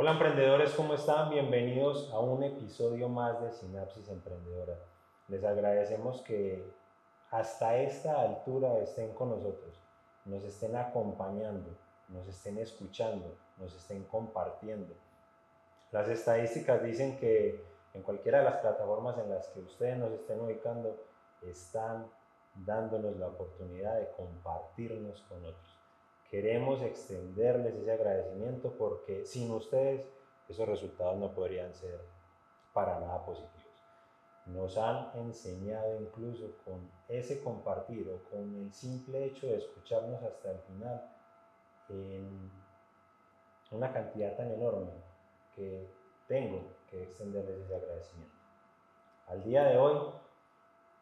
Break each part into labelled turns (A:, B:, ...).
A: Hola emprendedores, ¿cómo están? Bienvenidos a un episodio más de Sinapsis Emprendedora. Les agradecemos que hasta esta altura estén con nosotros, nos estén acompañando, nos estén escuchando, nos estén compartiendo. Las estadísticas dicen que en cualquiera de las plataformas en las que ustedes nos estén ubicando, están dándonos la oportunidad de compartirnos con otros. Queremos extenderles ese agradecimiento porque sin ustedes esos resultados no podrían ser para nada positivos. Nos han enseñado incluso con ese compartir o con el simple hecho de escucharnos hasta el final en una cantidad tan enorme que tengo que extenderles ese agradecimiento. Al día de hoy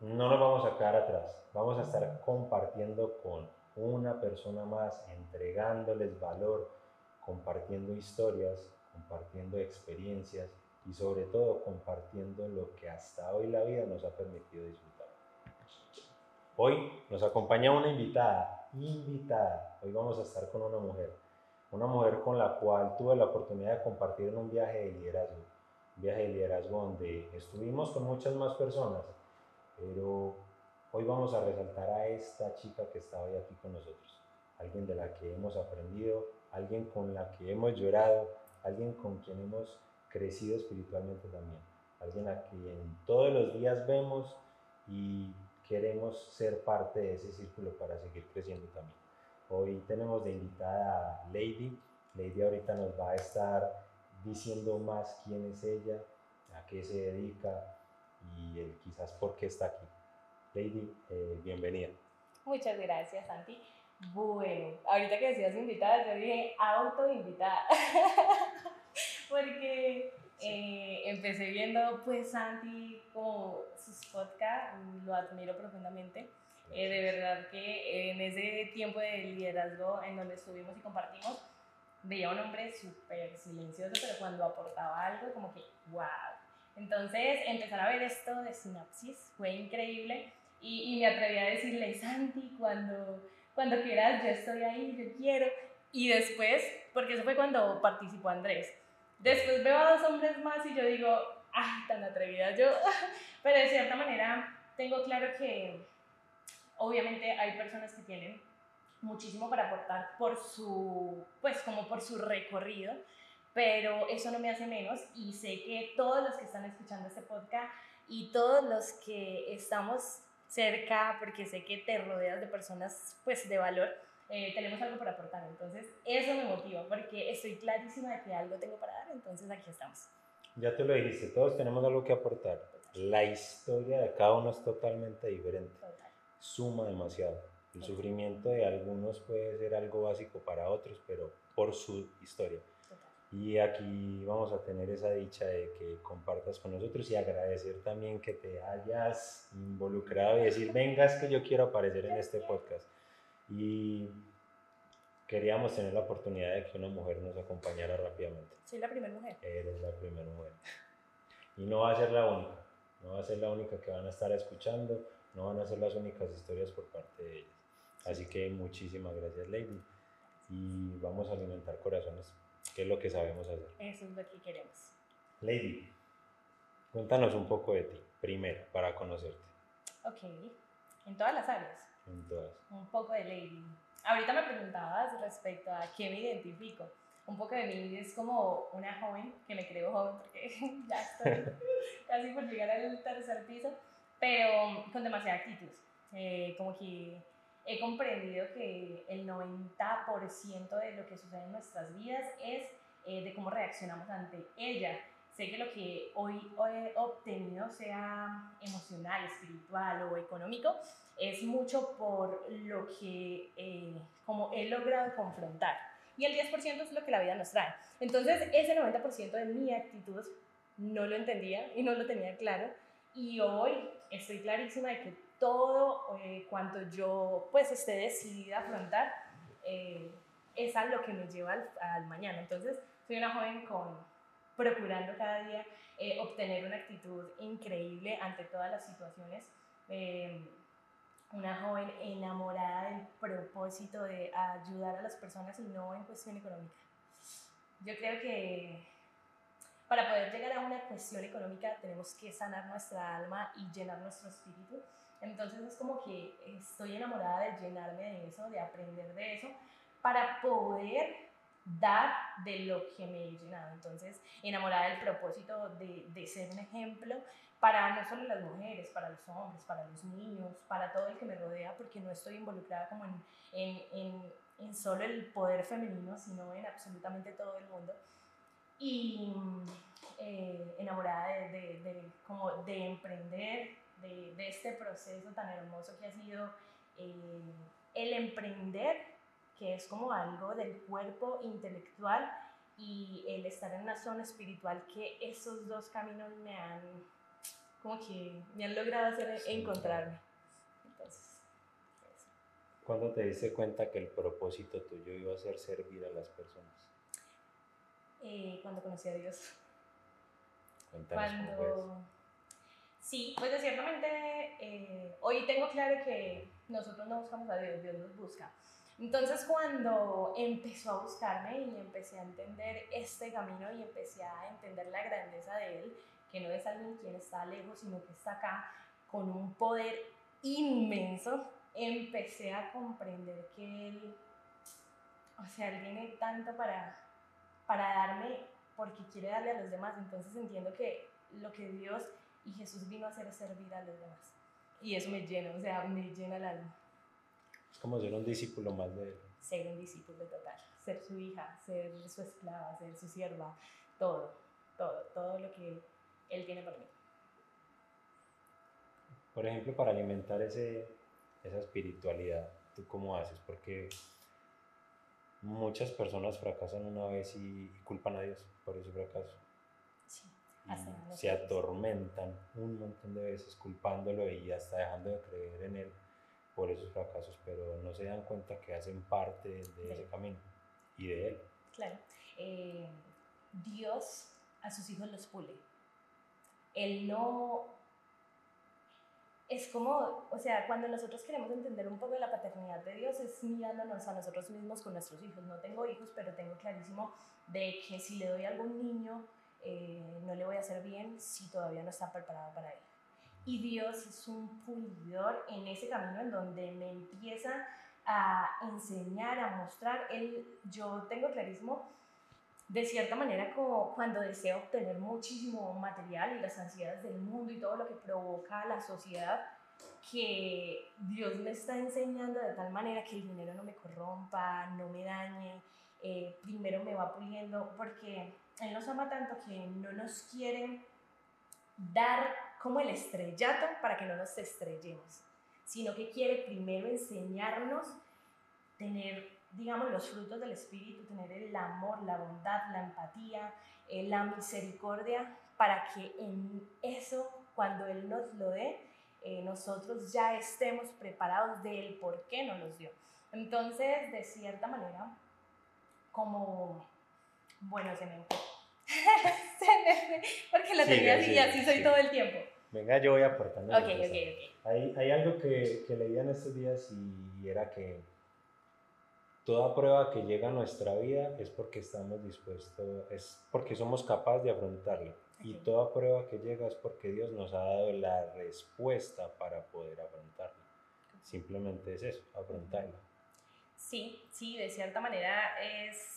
A: no nos vamos a quedar atrás, vamos a estar compartiendo con una persona más, entregándoles valor, compartiendo historias, compartiendo experiencias y sobre todo compartiendo lo que hasta hoy la vida nos ha permitido disfrutar. Hoy nos acompaña una invitada, invitada. Hoy vamos a estar con una mujer, una mujer con la cual tuve la oportunidad de compartir en un viaje de liderazgo, un viaje de liderazgo donde estuvimos con muchas más personas, pero Hoy vamos a resaltar a esta chica que está hoy aquí con nosotros, alguien de la que hemos aprendido, alguien con la que hemos llorado, alguien con quien hemos crecido espiritualmente también, alguien a quien todos los días vemos y queremos ser parte de ese círculo para seguir creciendo también. Hoy tenemos de invitada a Lady. Lady ahorita nos va a estar diciendo más quién es ella, a qué se dedica y el, quizás por qué está aquí. Lady, eh, bienvenida.
B: Muchas gracias, Santi. Bueno, ahorita que decías invitada, yo dije autoinvitada. Porque eh, empecé viendo, pues, Santi, como sus podcasts, lo admiro profundamente. Eh, de verdad que en ese tiempo de liderazgo en donde estuvimos y compartimos, veía un hombre súper silencioso, pero cuando aportaba algo, como que, wow. Entonces, empezar a ver esto de sinapsis fue increíble y, me atreví a decirle, Santi, cuando, cuando quieras, yo estoy ahí, yo quiero. Y después, porque eso fue cuando participó Andrés, después veo a dos hombres más y yo digo, ay, tan atrevida yo. Pero de cierta manera tengo claro que obviamente hay personas que tienen muchísimo para aportar por su, pues como por su recorrido, pero eso no me hace menos y sé que todos los que están escuchando este podcast y todos los que estamos cerca, porque sé que te rodeas de personas pues de valor, eh, tenemos algo para aportar. Entonces, eso me motiva, porque estoy clarísima de que algo tengo para dar, entonces aquí estamos.
A: Ya te lo dijiste, todos tenemos algo que aportar. La historia de cada uno es totalmente diferente. Suma demasiado. El sufrimiento de algunos puede ser algo básico para otros, pero por su historia. Y aquí vamos a tener esa dicha de que compartas con nosotros y agradecer también que te hayas involucrado y decir, vengas que yo quiero aparecer en este podcast. Y queríamos tener la oportunidad de que una mujer nos acompañara rápidamente.
B: Soy la primera mujer.
A: Eres la primera mujer. Y no va a ser la única, no va a ser la única que van a estar escuchando, no van a ser las únicas historias por parte de ellas. Así que muchísimas gracias, Lady. Y vamos a alimentar corazones ¿Qué es lo que sabemos hacer?
B: Eso es lo que queremos.
A: Lady, cuéntanos un poco de ti, primero, para conocerte.
B: Ok, en todas las áreas.
A: En todas.
B: Un poco de Lady. Ahorita me preguntabas respecto a qué me identifico. Un poco de mí es como una joven, que me creo joven porque ya estoy casi por llegar al tercer piso, pero con demasiada actitud. Eh, como que he comprendido que el 90% de lo que sucede en nuestras vidas es eh, de cómo reaccionamos ante ella. Sé que lo que hoy he obtenido, sea emocional, espiritual o económico, es mucho por lo que eh, como he logrado confrontar. Y el 10% es lo que la vida nos trae. Entonces, ese 90% de mi actitud no lo entendía y no lo tenía claro. Y hoy estoy clarísima de que todo eh, cuanto yo pues esté decidida a afrontar eh, es a lo que me lleva al, mañana. Entonces, soy una joven con procurando cada día eh, obtener una actitud increíble ante todas las situaciones. una joven enamorada del propósito de ayudar a las personas y no en cuestión económica. yo creo que para poder llegar a una cuestión económica tenemos que sanar nuestra alma y llenar nuestro espíritu. Entonces es como que estoy enamorada de llenarme de eso, de aprender de eso, para poder dar de lo que me he llenado. Entonces, enamorada del propósito de, ser un ejemplo para no solo las mujeres, para los hombres, para los niños, para todo el que me rodea, porque no estoy involucrada como en, solo el poder femenino, sino en absolutamente todo el mundo. Y eh, enamorada de emprender, de, de, este proceso tan hermoso que ha sido eh, el emprender que es como algo del cuerpo intelectual y el estar en una zona espiritual, que esos dos caminos me han, como que me han logrado hacer encontrarme. Entonces,
A: ¿Cuándo te diste cuenta que el propósito tuyo iba a ser servir a las personas?
B: Eh, cuando conocí a Dios.
A: Cuéntanos
B: Cuando... Sí, pues ciertamente eh, hoy tengo claro que nosotros no buscamos a Dios, Dios nos busca. Entonces cuando empezó a buscarme y empecé a entender este camino y empecé a entender la grandeza de Él, que no es alguien quien está lejos, sino que está acá con un poder inmenso, empecé a comprender que Él, o sea, Él viene tanto para, para darme porque quiere darle a los demás. Entonces entiendo que lo que Dios y Jesús vino a hacer servir a los demás. Y eso me llena, o sea, me llena el alma.
A: Es como ser un discípulo más de él.
B: Ser un discípulo total, ser su hija, ser su esclava, ser su sierva, todo, todo, todo lo que él tiene para mí.
A: Por ejemplo, para alimentar ese, esa espiritualidad, ¿tú cómo haces? Porque muchas personas fracasan una vez y, culpan a Dios por ese fracaso.
B: Sí,
A: se atormentan un montón de veces culpándolo y hasta dejando de creer en él por esos fracasos, pero no se dan cuenta que hacen parte de, de ese camino y de él.
B: Claro. Eh, Dios a sus hijos los pule. Él no... Es como, o sea, cuando nosotros queremos entender un poco de la paternidad de Dios, es mirándonos a nosotros mismos con nuestros hijos. No tengo hijos, pero tengo clarísimo de que si le doy a algún niño, eh, no le voy a hacer bien si todavía no está preparado para él y Dios es un pulidor en ese camino en donde me empieza a enseñar, a mostrar. Él, yo tengo clarísimo, de cierta manera, como cuando deseo obtener muchísimo material y las ansiedades del mundo y todo lo que provoca la sociedad, que Dios me está enseñando de tal manera que el dinero no me corrompa, no me dañe, eh, primero me va puliendo, porque Él nos ama tanto que no nos quiere dar como el estrellato para que no nos estrellemos, sino que quiere primero enseñarnos tener, digamos, los frutos del Espíritu, tener el amor, la bondad, la empatía, eh, la misericordia, para que en eso, cuando Él nos lo dé, eh, nosotros ya estemos preparados del por qué nos los dio. Entonces, de cierta manera, como, bueno, se me porque la tenía así y así soy todo el tiempo.
A: Venga, yo voy aportando.
B: Ok, ok, ok.
A: Hay, hay algo que, que leía en estos días y era que toda prueba que llega a nuestra vida es porque estamos dispuestos, es porque somos capaces de afrontarla. Y toda prueba que llega es porque Dios nos ha dado la respuesta para poder afrontarla. Simplemente es eso, afrontarla.
B: Sí, sí, de cierta manera es...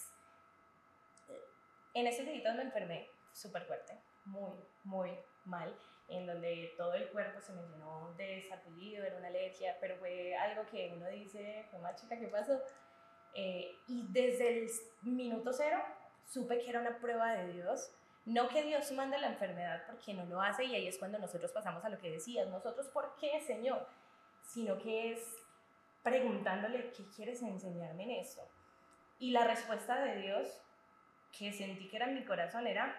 B: En ese días me enfermé súper fuerte, muy, muy mal en donde todo el cuerpo se me llenó de sarpullido, era una alergia, pero fue algo que uno dice, más chica, ¿qué pasó? Eh, y desde el minuto cero supe que era una prueba de Dios, no que Dios manda la enfermedad porque no lo hace y ahí es cuando nosotros pasamos a lo que decías, nosotros, ¿por qué, Señor? Sino que es preguntándole, ¿qué quieres enseñarme en esto? Y la respuesta de Dios, que sentí que era en mi corazón, era,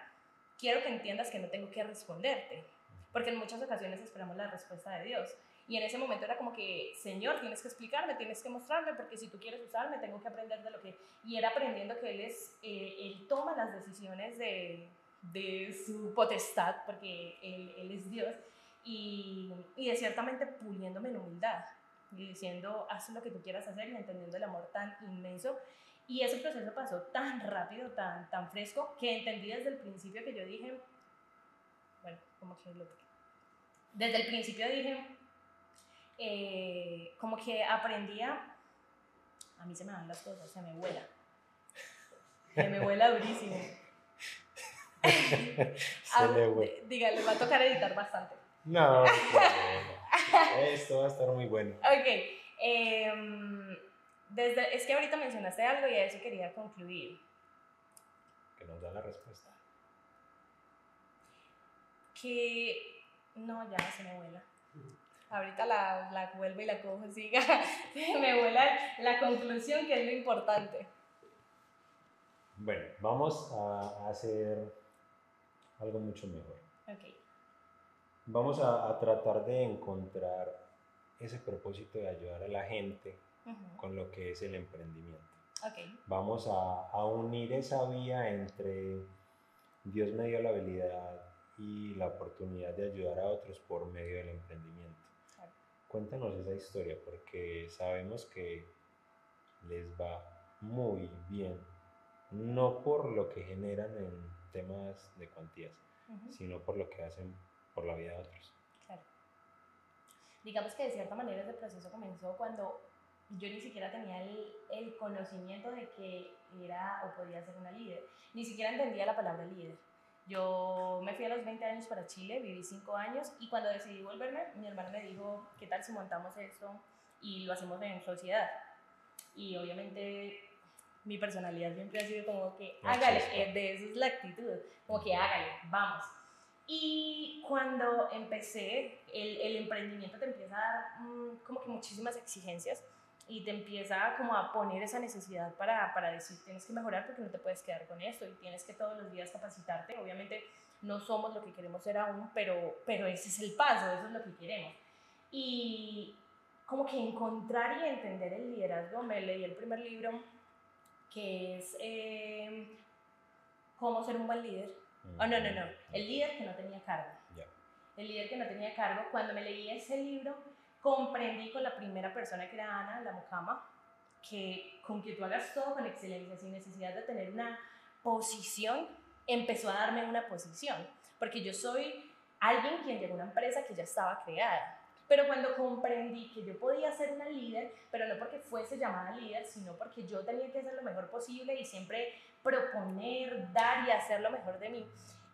B: quiero que entiendas que no tengo que responderte, porque en muchas ocasiones esperamos la respuesta de Dios. Y en ese momento era como que, Señor, tienes que explicarme, tienes que mostrarme, porque si tú quieres usarme, tengo que aprender de lo que... Y era aprendiendo que Él, es, eh, él toma las decisiones de, de su potestad, porque él, él es Dios, y, y de ciertamente puliéndome en humildad, y diciendo, haz lo que tú quieras hacer y entendiendo el amor tan inmenso Y ese proceso pasó tan rápido, tan, tan fresco, que entendí desde el principio que yo dije, bueno, como que lo Desde el principio dije, eh, como que aprendía, a mí se me dan las cosas, se me vuela. Se me vuela durísimo.
A: se le vuela.
B: Diga, le va a tocar editar bastante.
A: No, esto va a estar muy bueno.
B: Ok. Em, desde, es que ahorita mencionaste algo y a eso quería concluir.
A: Que nos da la respuesta.
B: Que no, ya se me vuela. Ahorita la, la vuelvo y la cojo, siga. me vuela la conclusión que es lo importante.
A: Bueno, vamos a hacer algo mucho mejor.
B: Ok.
A: Vamos a, a tratar de encontrar ese propósito de ayudar a la gente con lo que es el emprendimiento.
B: Okay.
A: Vamos a, a, unir esa vía entre Dios me dio la habilidad y la oportunidad de ayudar a otros por medio del emprendimiento. Cuéntanos esa historia porque sabemos que les va muy bien, no por lo que generan en temas de cuantías, sino por lo que hacen por la vida de otros.
B: Claro. Digamos que de cierta manera ese proceso comenzó cuando yo ni siquiera tenía el, el, conocimiento de que era o podía ser una líder. Ni siquiera entendía la palabra líder. Yo me fui a los 20 años para Chile, viví 5 años y cuando decidí volverme, mi hermano me dijo, ¿qué tal si montamos esto y lo hacemos en sociedad? Y obviamente mi personalidad siempre ha sido como que, hágale, eh, de eso es la actitud, como que hágale, vamos. Y cuando empecé, el, el emprendimiento te empieza a dar mm, como que muchísimas exigencias y te empieza como a poner esa necesidad para, para decir tienes que mejorar porque no te puedes quedar con esto y tienes que todos los días capacitarte. Obviamente no somos lo que queremos ser aún, pero, pero ese es el paso, eso es lo que queremos. Y como que encontrar y entender el liderazgo, me leí el primer libro que es eh, Cómo ser un buen líder. Oh, no, no, no, el líder que no tenía cargo. El líder que no tenía cargo, cuando me leí ese libro, comprendí con la primera persona que era Ana, la mucama, que con que tú hagas todo con excelencia, sin necesidad de tener una posición, empezó a darme una posición. Porque yo soy alguien quien llegó a una empresa que ya estaba creada. Pero cuando comprendí que yo podía ser una líder, pero no porque fuese llamada líder, sino porque yo tenía que hacer lo mejor posible y siempre proponer, dar y hacer lo mejor de mí,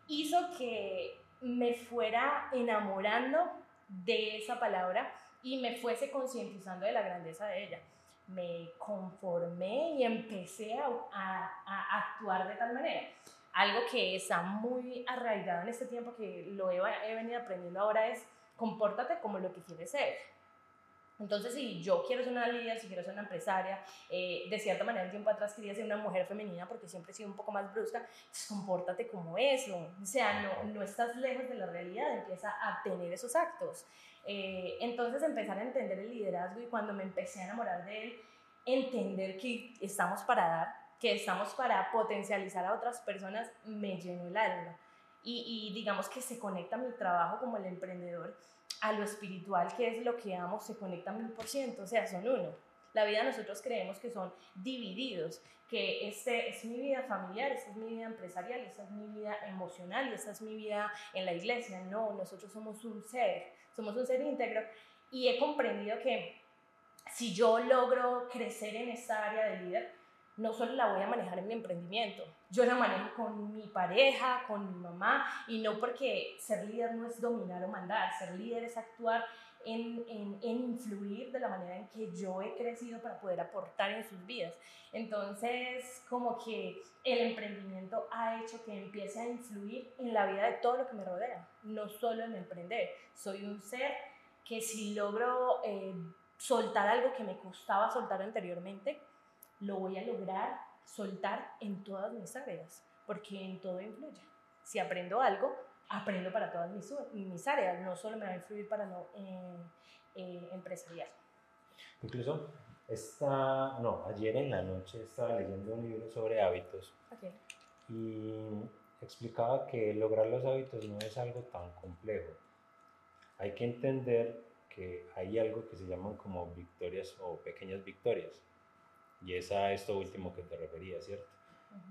B: hizo que me fuera enamorando de esa palabra y me fuese concientizando de la grandeza de ella. Me conformé y empecé a, a, actuar de tal manera. Algo que está muy arraigado en este tiempo que lo he, he venido aprendiendo ahora es compórtate como lo que quieres ser. Entonces, si yo quiero ser una líder, si quiero ser una empresaria, eh, de cierta manera, el tiempo atrás quería ser una mujer femenina porque siempre he sido un poco más brusca, pues compórtate como eso. O sea, no, no estás lejos de la realidad, empieza a tener esos actos. Eh, entonces empezar a entender el liderazgo y cuando me empecé a enamorar de él, entender que estamos para dar, que estamos para potencializar a otras personas, me llenó el alma. Y, digamos que se conecta mi trabajo como el emprendedor a lo espiritual, que es lo que amo, se conecta mil por ciento, o sea, son uno. La vida nosotros creemos que son divididos, que este es mi vida familiar, esta es mi vida empresarial, esta es mi vida emocional y esta es mi vida en la iglesia. No, nosotros somos un ser somos un ser íntegro y he comprendido que si yo logro crecer en esta área de líder, no solo la voy a manejar en mi emprendimiento, yo la manejo con mi pareja, con mi mamá, y no porque ser líder no es dominar o mandar, ser líder es actuar en, influir de la manera en que yo he crecido para poder aportar en sus vidas. Entonces, como que el emprendimiento ha hecho que empiece a influir en la vida de todo lo que me rodea, no solo en emprender. Soy un ser que si logro eh, soltar algo que me costaba soltar anteriormente, lo voy a lograr soltar en todas mis áreas, porque en todo influye. Si aprendo algo, aprendo para todas mis, mis áreas, no solo me va a influir para lo eh, eh, empresarial.
A: Incluso, esta, no, ayer en la noche estaba leyendo un libro sobre hábitos
B: okay.
A: y explicaba que lograr los hábitos no es algo tan complejo. Hay que entender que hay algo que se llaman como victorias o pequeñas victorias. Y es a esto último que te refería, ¿cierto?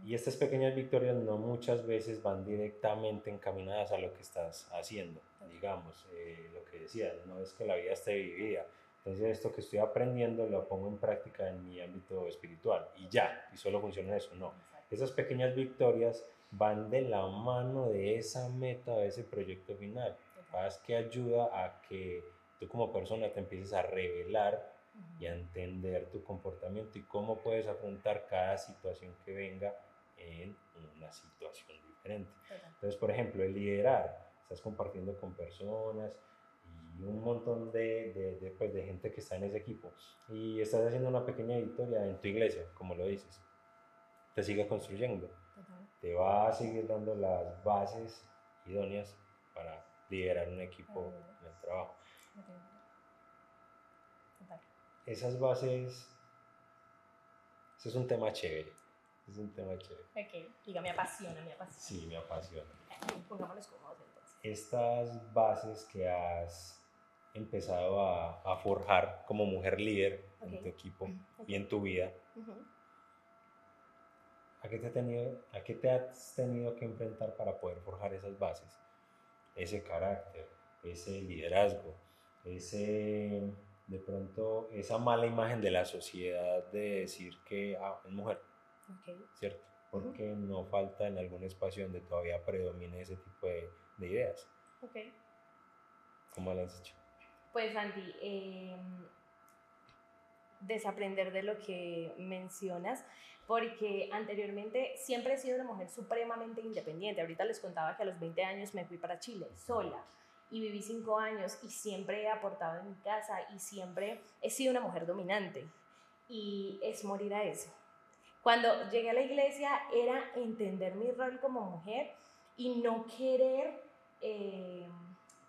A: Y estas pequeñas victorias no muchas veces van directamente encaminadas a lo que estás haciendo, digamos, eh, lo que decías, no es que la vida esté vivida. Entonces esto que estoy aprendiendo lo pongo en práctica en mi ámbito espiritual y ya, y solo funciona eso, no. Esas pequeñas victorias van de la mano de esa meta, de ese proyecto final. Paz que ayuda a que tú como persona te empieces a revelar y a entender tu comportamiento y cómo puedes afrontar cada situación que venga en una situación diferente. Entonces, por ejemplo, el liderar, estás compartiendo con personas y un montón de, de, pues, de gente que está en ese equipo y estás haciendo una pequeña victoria en tu iglesia, como lo dices, te sigue construyendo, te va a seguir dando las bases idóneas para liderar un equipo en el trabajo esas bases, eso es un tema chévere. Es un tema chévere.
B: Ok, diga, me apasiona, me apasiona.
A: Sí, me apasiona.
B: Pongámonos cómodos entonces.
A: Estas bases que has empezado a, a forjar como mujer líder en tu equipo y en tu vida, ¿a, qué te tenido, ¿a qué te has tenido que enfrentar para poder forjar esas bases? Ese carácter, ese liderazgo, ese de pronto esa mala imagen de la sociedad de decir que ah, es mujer, ¿cierto? Porque no falta en algún espacio donde todavía predomine ese tipo de, ideas.
B: Ok.
A: ¿Cómo lo has hecho?
B: Pues Andy, em, desaprender de lo que mencionas, porque anteriormente siempre he sido una mujer supremamente independiente. Ahorita les contaba que a los 20 años me fui para Chile sola y viví cinco años y siempre he aportado en mi casa y siempre he sido una mujer dominante y es morir a eso. Cuando llegué a la iglesia era entender mi rol como mujer y no querer eh,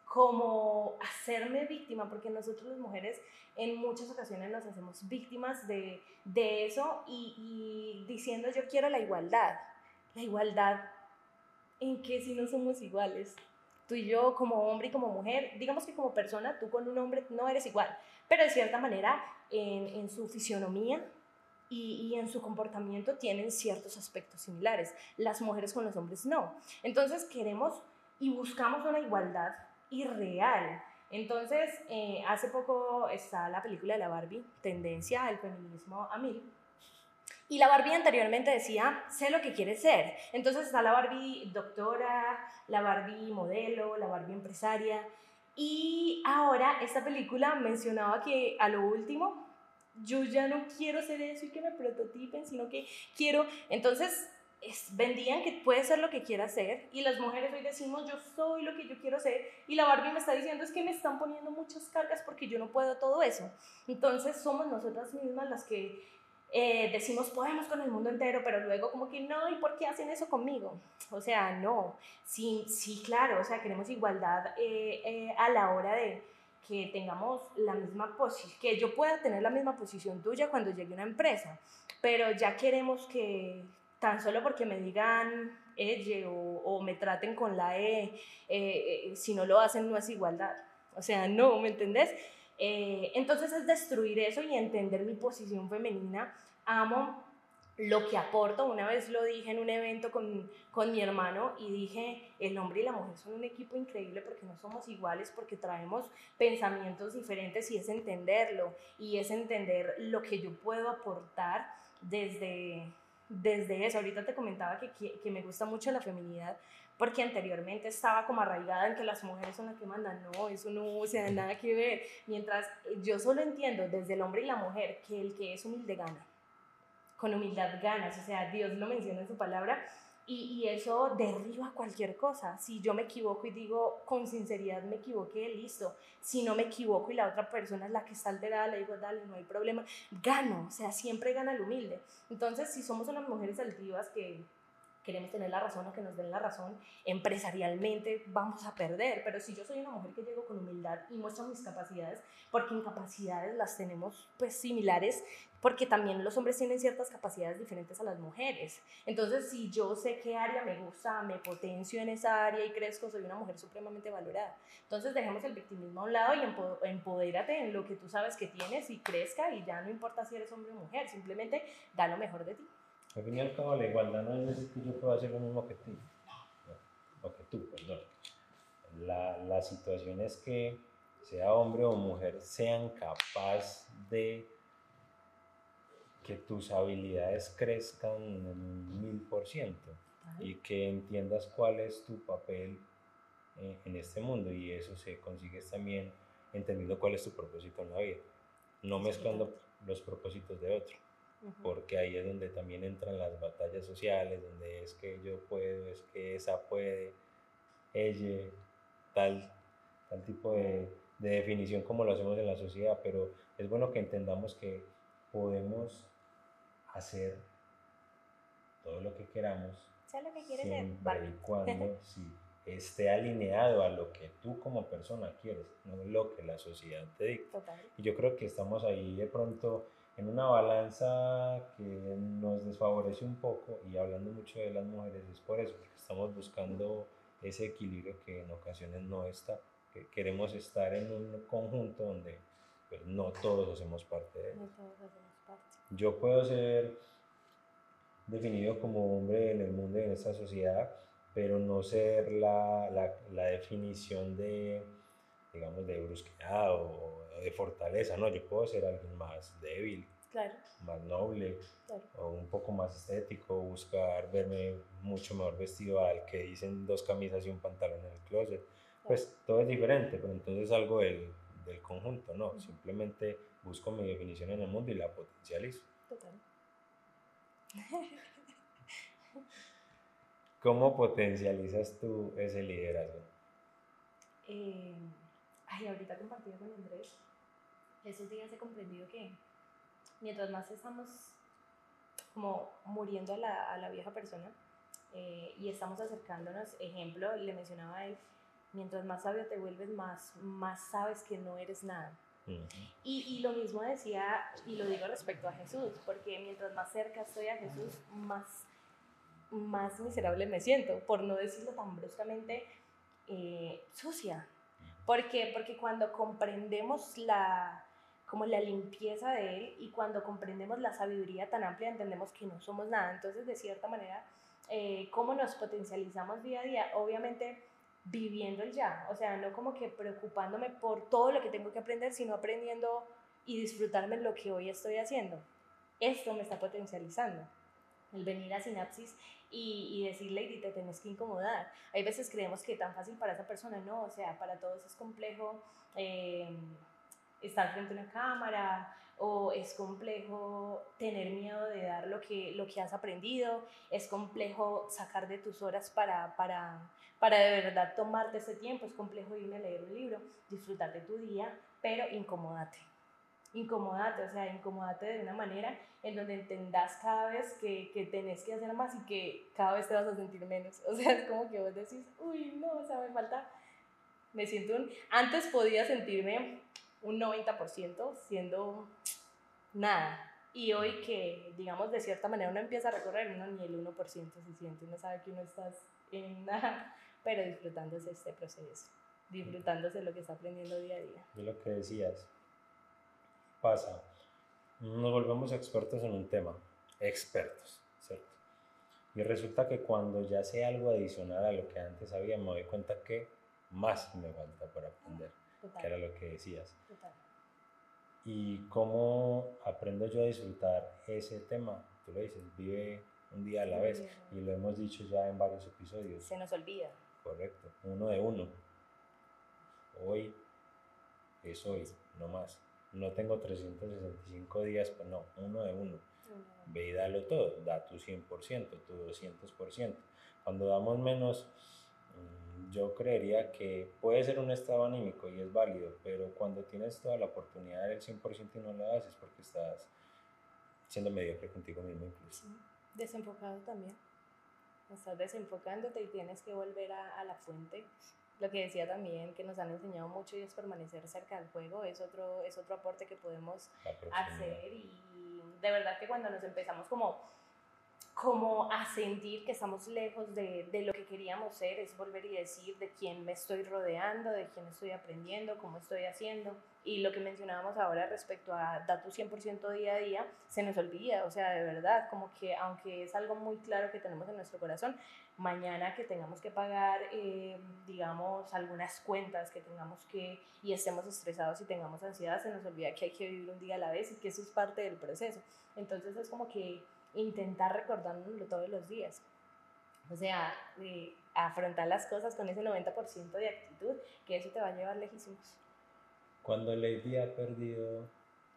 B: como hacerme víctima, porque nosotros las mujeres en muchas ocasiones nos hacemos víctimas de, de eso y, y diciendo yo quiero la igualdad. La igualdad en que si no somos iguales tú y yo como hombre y como mujer, digamos que como persona, tú con un hombre no eres igual, pero de cierta manera en, su fisionomía y, y, en su comportamiento tienen ciertos aspectos similares. Las mujeres con los hombres no. Entonces queremos y buscamos una igualdad irreal. Entonces, eh, hace poco está la película de la Barbie, Tendencia al Feminismo a Mil, y la Barbie anteriormente decía, sé lo que quiere ser. Entonces está la Barbie doctora, la Barbie modelo, la Barbie empresaria. Y ahora esta película mencionaba que a lo último, yo ya no quiero ser eso y que me prototipen, sino que quiero... Entonces vendían que puede ser lo que quiera ser y las mujeres hoy decimos yo soy lo que yo quiero ser y la Barbie me está diciendo es que me están poniendo muchas cargas porque yo no puedo todo eso. Entonces somos nosotras mismas las que eh, decimos podemos con el mundo entero, pero luego como que no, ¿y por qué hacen eso conmigo? O sea, no, sí, sí claro, o sea, queremos igualdad eh, eh, a la hora de que tengamos la misma posición, que yo pueda tener la misma posición tuya cuando llegue una empresa, pero ya queremos que tan solo porque me digan ella o, o, me traten con la E, si no lo hacen no es igualdad. O sea, no, ¿me entendés? Eh, entonces es destruir eso y entender mi posición femenina. Amo lo que aporto. Una vez lo dije en un evento con, con, mi hermano y dije, el hombre y la mujer son un equipo increíble porque no somos iguales, porque traemos pensamientos diferentes y es entenderlo y es entender lo que yo puedo aportar desde, desde eso. Ahorita te comentaba que, que, me gusta mucho la feminidad porque anteriormente estaba como arraigada en que las mujeres son las que mandan, no, eso no, o sea, nada que ver, mientras yo solo entiendo desde el hombre y la mujer que el que es humilde gana, con humildad ganas, o sea, Dios lo menciona en su palabra, y, eso derriba cualquier cosa. Si yo me equivoco y digo con sinceridad me equivoqué, listo. Si no me equivoco y la otra persona es la que está alterada, le digo, dale, no hay problema. Gano, o sea, siempre gana el humilde. Entonces, si somos unas mujeres altivas que queremos tener la razón o que nos den la razón, empresarialmente vamos a perder. Pero si yo soy una mujer que llego con humildad y muestro mis capacidades, porque en capacidades las tenemos pues similares, porque también los hombres tienen ciertas capacidades diferentes a las mujeres. Entonces, si yo sé qué área me gusta, me potencio en esa área y crezco, soy una mujer supremamente valorada. Entonces, dejemos el victimismo a un lado y empodérate en lo que tú sabes que tienes y crezca y ya no importa si eres hombre o mujer, simplemente da lo mejor de ti.
A: Al fin y al cabo, la igualdad no es decir que yo pueda hacer lo mismo que tú. o que tú, perdón. La, la situación es que sea hombre o mujer, sean capaces de que tus habilidades crezcan en un mil por ciento y que entiendas cuál es tu papel eh, en este mundo y eso se consigue también entendiendo cuál es tu propósito en la vida, no mezclando los propósitos de otro porque ahí es donde también entran las batallas sociales, donde es que yo puedo, es que esa puede, ella, tal, tal tipo de, de definición como lo hacemos en la sociedad, pero es bueno que entendamos que podemos hacer todo lo que queramos,
B: lo que
A: siempre y cuando esté alineado a lo que tú como persona quieres, no lo que la sociedad te dicta. Y yo creo que estamos ahí de pronto en una balanza que nos desfavorece un poco y hablando mucho de las mujeres es por eso, porque estamos buscando ese equilibrio que en ocasiones no está, que queremos estar en un conjunto donde pues, no todos hacemos parte de él.
B: No todos hacemos parte.
A: Yo puedo ser definido como hombre en el mundo y en esta sociedad, pero no ser la, la, la definición de, digamos, de brusquedad o de fortaleza, no, yo puedo ser alguien más débil, más noble, o un poco más estético, buscar verme mucho mejor vestido al que dicen dos camisas y un pantalón en el closet. Pues todo es diferente, pero entonces es algo del, del conjunto, ¿no? Simplemente busco mi definición en el mundo y la potencializo. Total. ¿Cómo potencializas tú ese liderazgo?
B: Eh, ay, ahorita compartí con Andrés esos días he comprendido que mientras más estamos como muriendo a la, a la vieja persona eh, y estamos acercándonos, ejemplo, le mencionaba a él, mientras más sabio te vuelves, más, más sabes que no eres nada. y, y, lo mismo decía, y lo digo respecto a Jesús, porque mientras más cerca estoy a Jesús, más, más miserable me siento, por no decirlo tan bruscamente, eh, sucia. ¿Por qué? Porque cuando comprendemos la, como la limpieza de Él y cuando comprendemos la sabiduría tan amplia entendemos que no somos nada. Entonces, de cierta manera, eh, ¿cómo nos potencializamos día a día? Obviamente viviendo el ya, o sea, no como que preocupándome por todo lo que tengo que aprender, sino aprendiendo y disfrutarme lo que hoy estoy haciendo. Esto me está potencializando. El venir a Sinapsis y, y decirle, y te tenés que incomodar. Hay veces creemos que tan fácil para esa persona, no, o sea, para todos es complejo. Eh, estar frente a una cámara o es complejo tener miedo de dar lo que, lo que has aprendido, es complejo sacar de tus horas para, para, para de verdad tomarte ese tiempo, es complejo irme a leer un libro, disfrutar de tu día, pero incomodate. Incomodate, o sea, incomodate de una manera en donde entendas cada vez que, que tenés que hacer más y que cada vez te vas a sentir menos. O sea, es como que vos decís, uy, no, o sea, me falta, me siento un... Antes podía sentirme un 90% siendo nada. Y hoy que, digamos, de cierta manera uno empieza a recorrer, uno ni el 1% se siente, uno sabe que uno está en nada, pero disfrutándose este proceso, disfrutándose lo que está aprendiendo día a día.
A: Y lo que decías, pasa, nos volvemos expertos en un tema, expertos, ¿cierto? Y resulta que cuando ya sé algo adicional a lo que antes sabía, me doy cuenta que más me falta por aprender que era lo que decías. ¿Y cómo aprendo yo a disfrutar ese tema? Tú lo dices, vive un día a la vez. Y lo hemos dicho ya en varios episodios.
B: Se nos olvida.
A: Correcto, uno de uno. Hoy es hoy, no más. No tengo 365 días, pues no, uno de uno. Ve y dalo todo, da tu 100%, tu 200%. Cuando damos menos, yo creería que puede ser un estado anímico y es válido, pero cuando tienes toda la oportunidad del 100% y no lo haces porque estás siendo mediocre contigo mismo incluso.
B: Desenfocado también. estás desenfocándote y tienes que volver a, a la fuente. Lo que decía también, que nos han enseñado mucho y es permanecer cerca del juego, es otro, es otro aporte que podemos hacer y de verdad que cuando nos empezamos como como a sentir que estamos lejos de, de, lo que queríamos ser, es volver y decir de quién me estoy rodeando, de quién estoy aprendiendo, cómo estoy haciendo. Y lo que mencionábamos ahora respecto a dar tu 100% día a día, se nos olvida, o sea, de verdad, como que aunque es algo muy claro que tenemos en nuestro corazón, mañana que tengamos que pagar, eh, digamos, algunas cuentas, que tengamos que, y estemos estresados y tengamos ansiedad, se nos olvida que hay que vivir un día a la vez y que eso es parte del proceso. Entonces es como que intentar recordándolo todos los días. O sea, afrontar las cosas con ese 90% de actitud, que eso te va a llevar lejísimos.
A: Cuando Lady ha perdido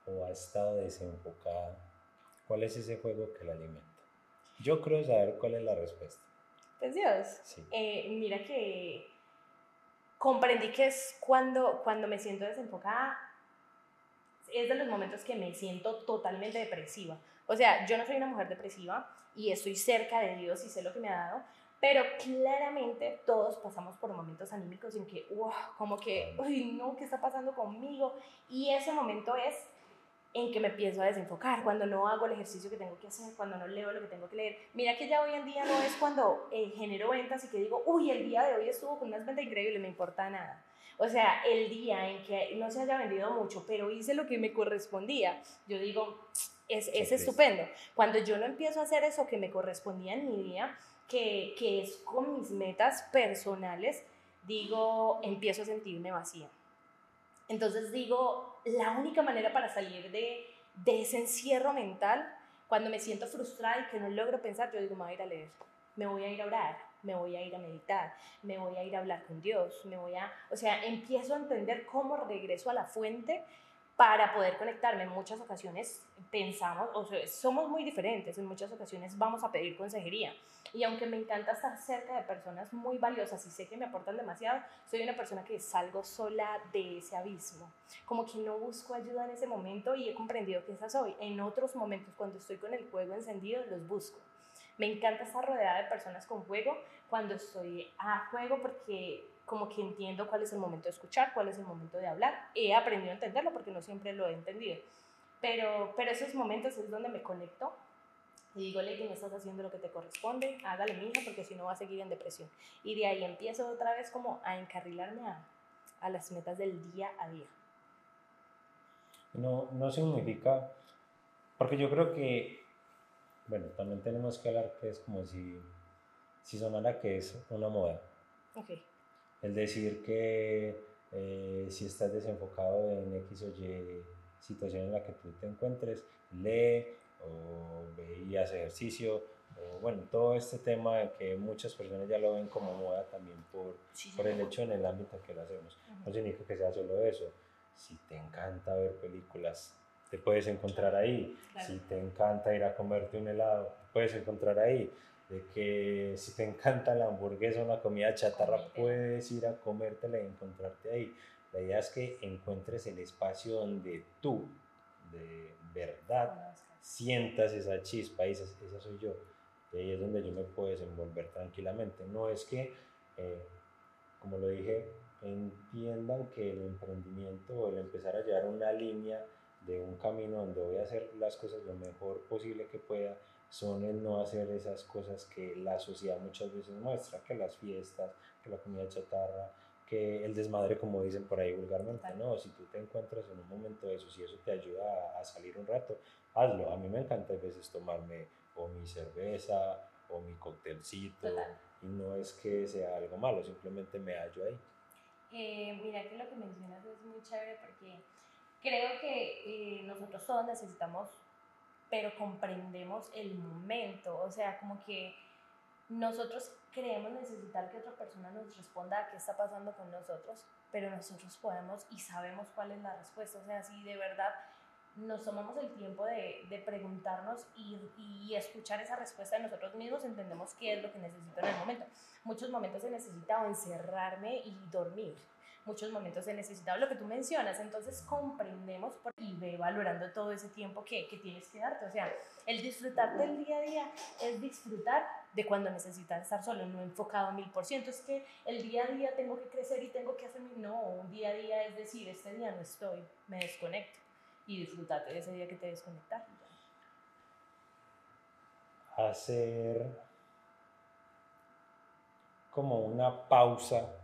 A: o ha estado desenfocada, ¿cuál es ese juego que la alimenta? Yo creo saber cuál es la respuesta.
B: Pues Dios, eh, mira que comprendí que es cuando, cuando me siento desenfocada, es de los momentos que me siento totalmente depresiva. O sea, yo no soy una mujer depresiva y estoy cerca de Dios y sé lo que me ha dado, pero claramente todos pasamos por momentos anímicos en que, wow, como que, uy, no, ¿qué está pasando conmigo? Y ese momento es en que me empiezo a desenfocar, cuando no hago el ejercicio que tengo que hacer, cuando no leo lo que tengo que leer. Mira que ya hoy en día no es cuando eh, genero ventas y que digo, uy, el día de hoy estuvo con unas ventas increíbles, me importa nada. O sea, el día en que no se haya vendido mucho, pero hice lo que me correspondía, yo digo, es, es estupendo. Cuando yo no empiezo a hacer eso que me correspondía en mi día, que, que es con mis metas personales, digo, empiezo a sentirme vacía. Entonces digo, la única manera para salir de, de ese encierro mental, cuando me siento frustrada y que no logro pensar, yo digo, me voy a ir a leer, me voy a ir a orar, me voy a ir a meditar, me voy a ir a hablar con Dios, me voy a, o sea, empiezo a entender cómo regreso a la fuente para poder conectarme. En muchas ocasiones pensamos, o sea, somos muy diferentes, en muchas ocasiones vamos a pedir consejería. Y aunque me encanta estar cerca de personas muy valiosas y sé que me aportan demasiado, soy una persona que salgo sola de ese abismo. Como que no busco ayuda en ese momento y he comprendido que esa soy. En otros momentos, cuando estoy con el fuego encendido, los busco. Me encanta estar rodeada de personas con fuego cuando estoy a juego porque como que entiendo cuál es el momento de escuchar, cuál es el momento de hablar. He aprendido a entenderlo porque no siempre lo he entendido. Pero, pero esos momentos es donde me conecto y digo, Lady, no estás haciendo lo que te corresponde, hágale mija porque si no va a seguir en depresión. Y de ahí empiezo otra vez como a encarrilarme a, a las metas del día a día.
A: No, no significa, porque yo creo que, bueno, también tenemos que hablar que es como si, si sonara que es una moda. Okay. El decir que eh, si estás desenfocado en X o Y situación en la que tú te encuentres, lee o ve y hace ejercicio, o bueno, todo este tema que muchas personas ya lo ven como moda también por, por el hecho en el ámbito que lo hacemos. No significa que sea solo eso. Si te encanta ver películas, te puedes encontrar ahí. Si te encanta ir a comerte un helado, te puedes encontrar ahí de que si te encanta la hamburguesa o una comida chatarra, puedes ir a comértela y encontrarte ahí. La idea es que encuentres el espacio donde tú, de verdad, sientas esa chispa y dices, esa soy yo. Y ahí es donde yo me puedo desenvolver tranquilamente. No es que, eh, como lo dije, entiendan que el emprendimiento o el empezar a llevar una línea de un camino donde voy a hacer las cosas lo mejor posible que pueda, son el no hacer esas cosas que la sociedad muchas veces muestra, que las fiestas, que la comida chatarra, que el desmadre, como dicen por ahí vulgarmente, no, si tú te encuentras en un momento de eso, si eso te ayuda a, salir un rato, hazlo. A mí me encanta a veces tomarme o mi cerveza o mi coctelcito y no es que sea algo malo, simplemente me hallo ahí.
B: Eh, mira que lo que mencionas es muy chévere porque creo que eh, nosotros todos necesitamos pero comprendemos el momento, o sea, como que nosotros creemos necesitar que otra persona nos responda a qué está pasando con nosotros, pero nosotros podemos y sabemos cuál es la respuesta, o sea, si de verdad nos tomamos el tiempo de, de preguntarnos y, y, escuchar esa respuesta de nosotros mismos, entendemos qué es lo que necesito en el momento. Muchos momentos he necesitado encerrarme y dormir muchos momentos he necesitado lo que tú mencionas, entonces comprendemos y ve valorando todo ese tiempo que, que tienes que darte, o sea, el disfrutar del día a día es disfrutar de cuando necesitas estar solo, no enfocado mil por ciento, es que el día a día tengo que crecer y tengo que hacer, no, un día a día es decir, este día no estoy, me desconecto y disfrútate de ese día que te desconectas.
A: Hacer como una pausa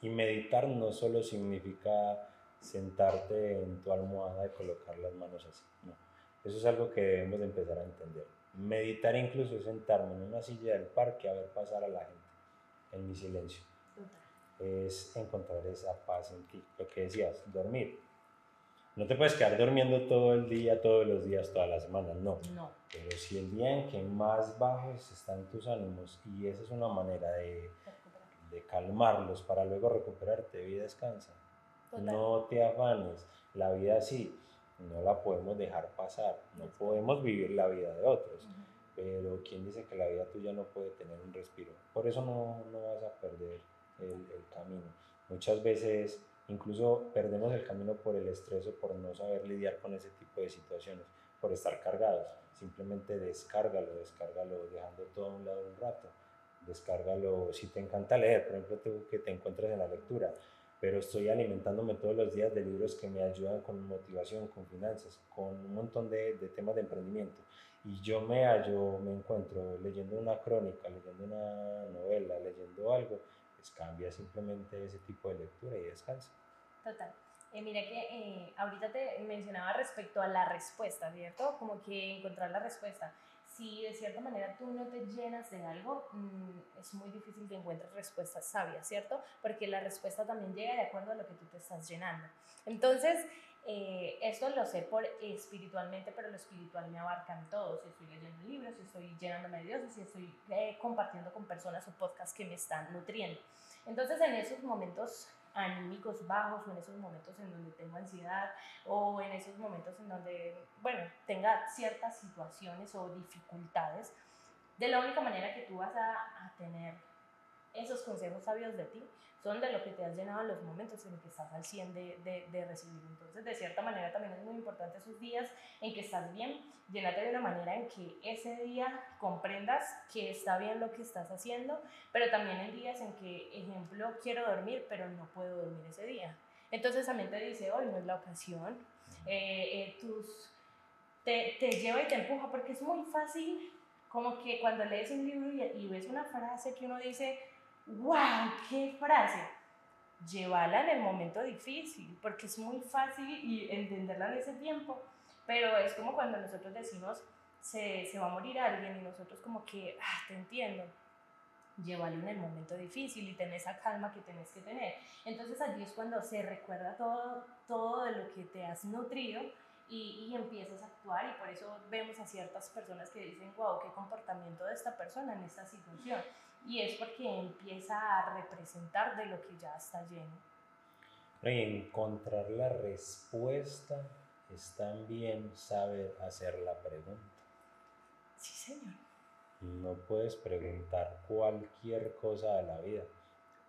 A: y meditar no solo significa sentarte en tu almohada y colocar las manos así, no. Eso es algo que debemos de empezar a entender. Meditar incluso es sentarme en una silla del parque a ver pasar a la gente en mi silencio. Es encontrar esa paz en ti. Lo que decías, dormir. No te puedes quedar durmiendo todo el día, todos los días, todas las semanas, no.
B: No.
A: Pero si el día en que más bajos están tus ánimos y esa es una manera de, de calmarlos para luego recuperarte, vida descansa.
B: Total.
A: No te afanes, la vida sí, no la podemos dejar pasar, no podemos vivir la vida de otros, pero ¿quién dice que la vida tuya no puede tener un respiro? Por eso no, no vas a perder el, el camino. Muchas veces incluso perdemos el camino por el estrés o por no saber lidiar con ese tipo de situaciones, por estar cargados. Simplemente descárgalo, descárgalo dejando todo a un lado un rato. Descárgalo si te encanta leer, por ejemplo, tú que te encuentres en la lectura, pero estoy alimentándome todos los días de libros que me ayudan con motivación, con finanzas, con un montón de, de temas de emprendimiento. Y yo me hallo, me encuentro leyendo una crónica, leyendo una novela, leyendo algo, pues cambia simplemente ese tipo de lectura y descansa.
B: Total. Eh, mira que eh, ahorita te mencionaba respecto a la respuesta, ¿cierto? Como que encontrar la respuesta. Si de cierta manera tú no te llenas de algo, mm, es muy difícil que encuentres respuestas sabias, ¿cierto? Porque la respuesta también llega de acuerdo a lo que tú te estás llenando. Entonces, eh, esto lo sé por espiritualmente, pero lo espiritual me abarca en todo. Si estoy leyendo libros, si estoy llenándome de Dios, si estoy eh, compartiendo con personas o podcasts que me están nutriendo. Entonces, en esos momentos anímicos bajos o en esos momentos en donde tengo ansiedad o en esos momentos en donde, bueno, tenga ciertas situaciones o dificultades, de la única manera que tú vas a, a tener esos consejos sabios de ti son de lo que te has llenado en los momentos en que estás al 100 de, de, de recibir. Entonces, de cierta manera también es muy importante esos días en que estás bien, llenarte de una manera en que ese día comprendas que está bien lo que estás haciendo, pero también en días en que, ejemplo, quiero dormir, pero no puedo dormir ese día. Entonces también te dice, hoy no es la ocasión, eh, eh, tus, te, te lleva y te empuja, porque es muy fácil, como que cuando lees un libro y, y ves una frase que uno dice, wow, qué frase, llévala en el momento difícil, porque es muy fácil y entenderla en ese tiempo, pero es como cuando nosotros decimos, se, se va a morir alguien y nosotros como que, ah, te entiendo, llévalo en el momento difícil y ten esa calma que tienes que tener. Entonces allí es cuando se recuerda todo, todo de lo que te has nutrido y, y, empiezas a actuar y por eso vemos a ciertas personas que dicen, wow, qué comportamiento de esta persona en esta situación. Y es porque empieza a representar de lo que ya está lleno.
A: Y encontrar la respuesta es también saber hacer la pregunta.
B: Sí, señor.
A: No puedes preguntar cualquier cosa de la vida,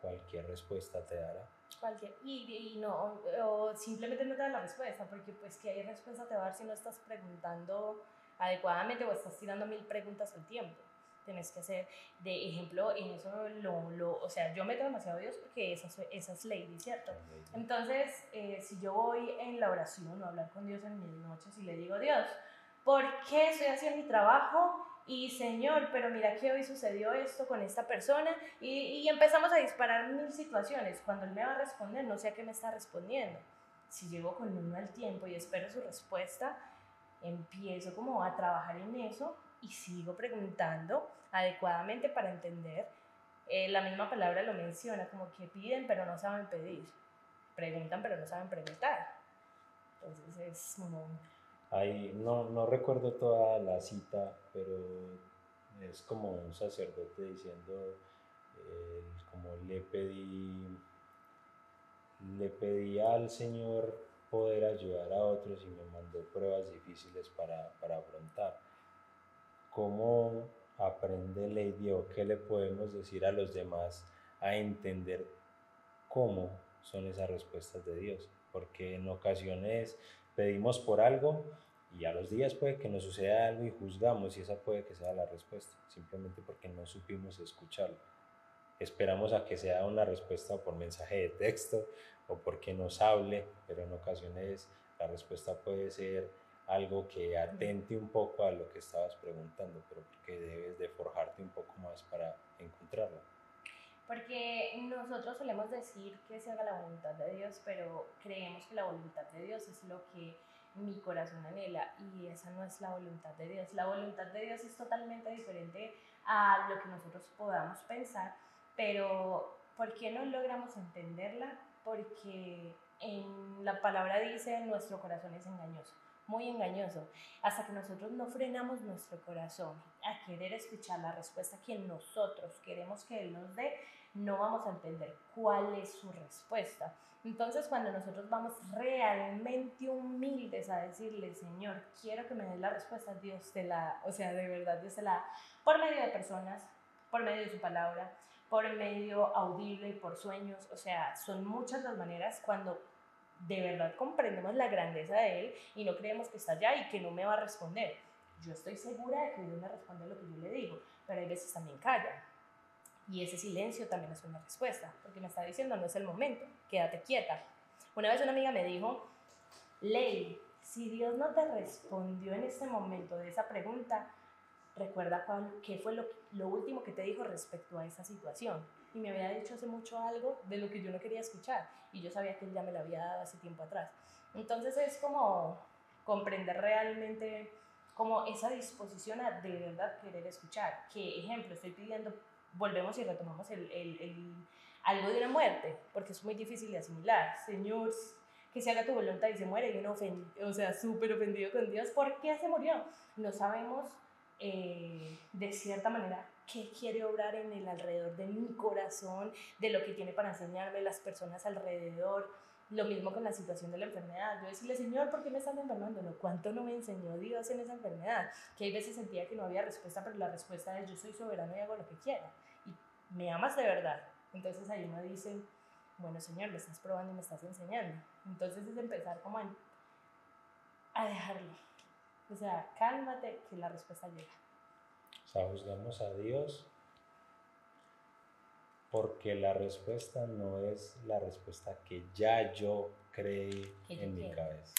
A: cualquier respuesta te dará.
B: Cualquier, y, y no, o simplemente no te da la respuesta, porque pues que hay respuesta te va a dar si no estás preguntando adecuadamente o estás tirando mil preguntas al tiempo. Tienes que hacer, de ejemplo, en eso lo, lo o sea, yo meto demasiado a Dios porque esa, esa es ley, ¿cierto? Entonces, eh, si yo voy en la oración o hablar con Dios en mis noches y le digo, Dios, ¿por qué estoy haciendo mi trabajo? y Señor, pero mira que hoy sucedió esto con esta persona y, y, empezamos a disparar mil situaciones. Cuando Él me va a responder, no sé a qué me está respondiendo. Si llego con uno al tiempo y espero su respuesta, empiezo como a trabajar en eso y sigo preguntando adecuadamente para entender. Eh, la misma palabra lo menciona, como que piden pero no saben pedir, preguntan pero no saben preguntar. Entonces es como
A: Ahí, no, no recuerdo toda la cita, pero es como un sacerdote diciendo, eh, como le pedí, le pedí al Señor poder ayudar a otros y me mandó pruebas difíciles para, para afrontar. ¿Cómo aprende Lady o qué le podemos decir a los demás a entender cómo son esas respuestas de Dios, porque en ocasiones pedimos por algo y a los días puede que nos suceda algo y juzgamos y esa puede que sea la respuesta, simplemente porque no supimos escucharlo. Esperamos a que sea una respuesta por mensaje de texto o porque nos hable, pero en ocasiones la respuesta puede ser algo que atente un poco a lo que estabas preguntando, pero porque debes de forjarte un poco más para encontrarlo.
B: Porque nosotros solemos decir que se haga la voluntad de Dios, pero creemos que la voluntad de Dios es lo que mi corazón anhela y esa no es la voluntad de Dios. La voluntad de Dios es totalmente diferente a lo que nosotros podamos pensar, pero ¿por qué no logramos entenderla? Porque en la palabra dice nuestro corazón es engañoso muy engañoso, hasta que nosotros no frenamos nuestro corazón a querer escuchar la respuesta que nosotros queremos que Él nos dé, no vamos a entender cuál es su respuesta. Entonces, cuando nosotros vamos realmente humildes a decirle, Señor, quiero que me des la respuesta, Dios te la, o sea, de verdad, Dios te la, por medio de personas, por medio de su palabra, por medio audible, por sueños, o sea, son muchas las maneras cuando de verdad comprendemos la grandeza de Él y no creemos que está allá y que no me va a responder. Yo estoy segura de que Dios me responde lo que yo le digo, pero hay veces también calla. Y ese silencio también es una respuesta, porque me está diciendo no es el momento, quédate quieta. Una vez una amiga me dijo, Ley, si Dios no te respondió en ese momento de esa pregunta, recuerda cuál, qué fue lo, lo último que te dijo respecto a esa situación y me había dicho hace mucho algo de lo que yo no quería escuchar y yo sabía que él ya me lo había dado hace tiempo atrás. Entonces es como comprender realmente como esa disposición a de verdad querer escuchar. Que ejemplo, estoy pidiendo, volvemos y retomamos el, el, el, algo de una muerte, porque es muy difícil de asimilar. Señor, que se haga tu voluntad y se muere y uno ofendido, o sea, súper ofendido con Dios. ¿Por qué se murió? No sabemos eh, de cierta manera qué quiere obrar en el alrededor de mi corazón, de lo que tiene para enseñarme las personas alrededor. Lo mismo con la situación de la enfermedad. Yo decirle, Señor, ¿por qué me estás enfermando? No, ¿cuánto no me enseñó Dios en esa enfermedad? Que hay veces sentía que no había respuesta, pero la respuesta es, yo soy soberano y hago lo que quiera. Y me amas de verdad. Entonces ahí uno dice, bueno, Señor, me estás probando y me estás enseñando. Entonces es empezar como a, a dejarlo. O sea, cálmate que la respuesta llega.
A: O sea, juzgamos a Dios porque la respuesta no es la respuesta que ya yo creí en mi cabeza.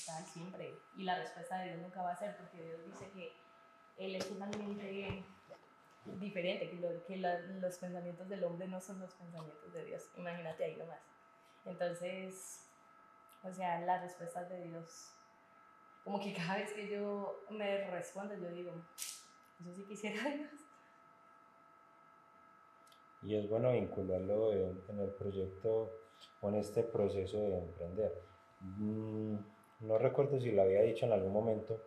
B: Total, siempre. Y la respuesta de Dios nunca va a ser porque Dios dice que Él es totalmente diferente, que, que los pensamientos del hombre no son los pensamientos de Dios. Imagínate ahí nomás. Entonces, o sea, las respuestas de Dios, como que cada vez que yo me respondo, yo digo, eso sí quisiera
A: Y es bueno vincularlo en, el proyecto o en este proceso de emprender. Mm, no recuerdo si lo había dicho en algún momento,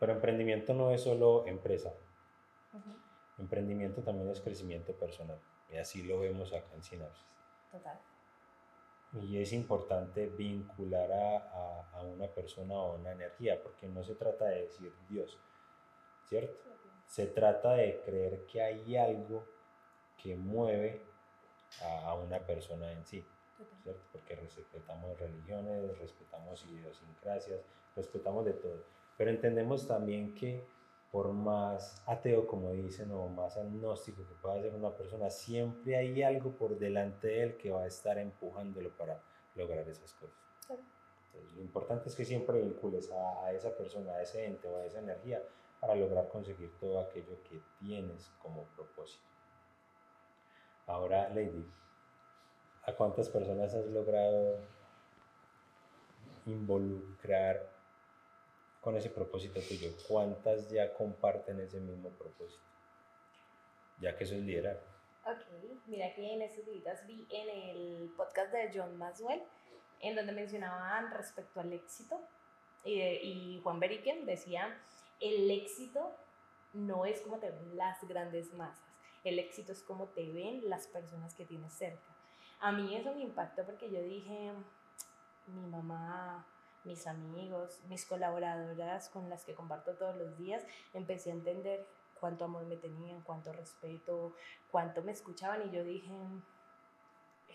A: pero emprendimiento no es solo empresa. Emprendimiento también es crecimiento personal. Y así lo vemos acá en Sinapsis. Total. Y es importante vincular a, a, a una persona o una energía, porque no se trata de decir Dios, ¿cierto? Se trata de creer que hay algo que mueve a, una persona en sí, ¿cierto? Porque respetamos religiones, respetamos idiosincrasias, respetamos de todo. Pero entendemos también que por más ateo, como dicen, o más agnóstico que pueda ser una persona, siempre hay algo por delante de él que va a estar empujándolo para lograr esas cosas. Entonces, lo importante es que siempre vincules a, a, esa persona, a ese ente o a esa energía para lograr conseguir todo aquello que tienes como propósito. Ahora, Lady, ¿a cuántas personas has logrado involucrar con ese propósito tuyo? ¿Cuántas ya comparten ese mismo propósito? Ya que eso es liderar.
B: Ok, mira que en estos días vi en el podcast de John Maswell, en donde mencionaban respecto al éxito, y, y Juan Beriken decía el éxito no es como te ven las grandes masas, el éxito es como te ven las personas que tienes cerca. A mí eso me impactó porque yo dije, mi mamá, mis amigos, mis colaboradoras con las que comparto todos los días, empecé a entender cuánto amor me tenían, cuánto respeto, cuánto me escuchaban y yo dije,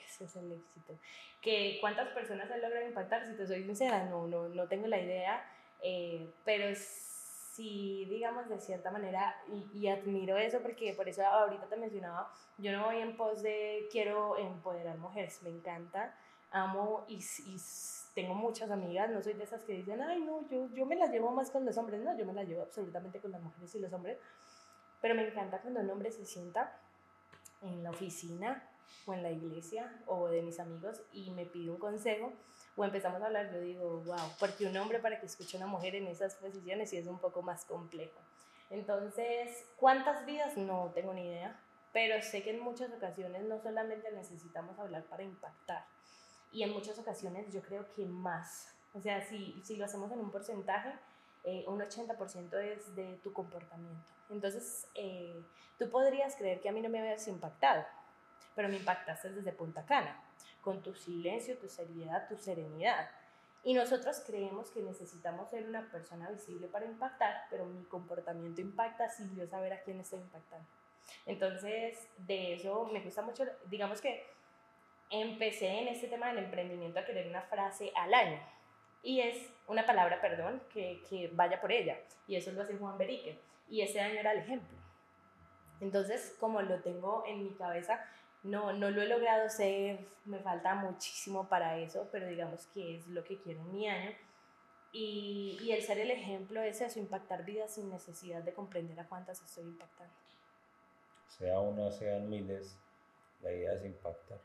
B: ese es el éxito. Que ¿Cuántas personas se logran impactar? Si te soy sincera, no, no, no tengo la idea, eh, pero sí, digamos, de cierta manera, y, y, admiro eso porque por eso ahorita te mencionaba, yo no voy en pos de quiero empoderar mujeres, me encanta, amo y, y tengo muchas amigas, no soy de esas que dicen, ay, no, yo, yo me las llevo más con los hombres, no, yo me las llevo absolutamente con las mujeres y los hombres, pero me encanta cuando un hombre se sienta en la oficina o en la iglesia o de mis amigos y me pide un consejo o empezamos a hablar, yo digo, wow, porque un hombre para que escuche una mujer en esas posiciones sí es un poco más complejo. Entonces, ¿cuántas vidas? No tengo ni idea, pero sé que en muchas ocasiones no solamente necesitamos hablar para impactar, y en muchas ocasiones yo creo que más. O sea, si, si lo hacemos en un porcentaje, eh, un 80% es de tu comportamiento. Entonces, eh, tú podrías creer que a mí no me habías impactado, pero me impactaste desde Punta Cana, con tu silencio, tu seriedad, tu serenidad. Y nosotros creemos que necesitamos ser una persona visible para impactar, pero mi comportamiento impacta sin yo saber a quién estoy impactando. Entonces, de eso me gusta mucho, digamos que empecé en este tema del emprendimiento a querer una frase al año. Y es una palabra, perdón, que, que vaya por ella. Y eso lo hace Juan Berique. Y ese año era el ejemplo. Entonces, como lo tengo en mi cabeza, no, no lo he logrado ser, me falta muchísimo para eso, pero digamos que es lo que quiero en mi año. Y, y el ser el ejemplo es eso, impactar vidas sin necesidad de comprender a cuántas estoy impactando.
A: Sea una, sean miles, la idea es impactar.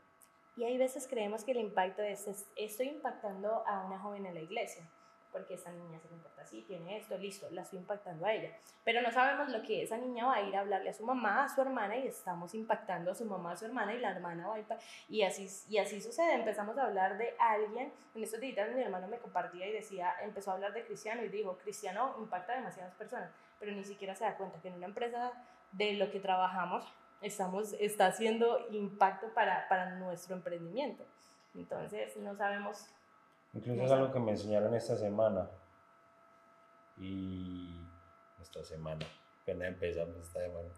B: Y hay veces creemos que el impacto es, estoy impactando a una joven en la iglesia, porque esa niña se comporta así, tiene esto, listo, la estoy impactando a ella. Pero no sabemos lo que esa niña va a ir a hablarle a su mamá, a su hermana, y estamos impactando a su mamá, a su hermana, y la hermana va a ir y así, y así sucede. Empezamos a hablar de alguien, en estos días mi hermano me compartía y decía, empezó a hablar de Cristiano y dijo, Cristiano impacta a demasiadas personas, pero ni siquiera se da cuenta que en una empresa de lo que trabajamos, estamos, está haciendo impacto para, para nuestro emprendimiento. Entonces, no sabemos.
A: Incluso es algo que me enseñaron esta semana. Y esta semana, apenas empezamos esta semana.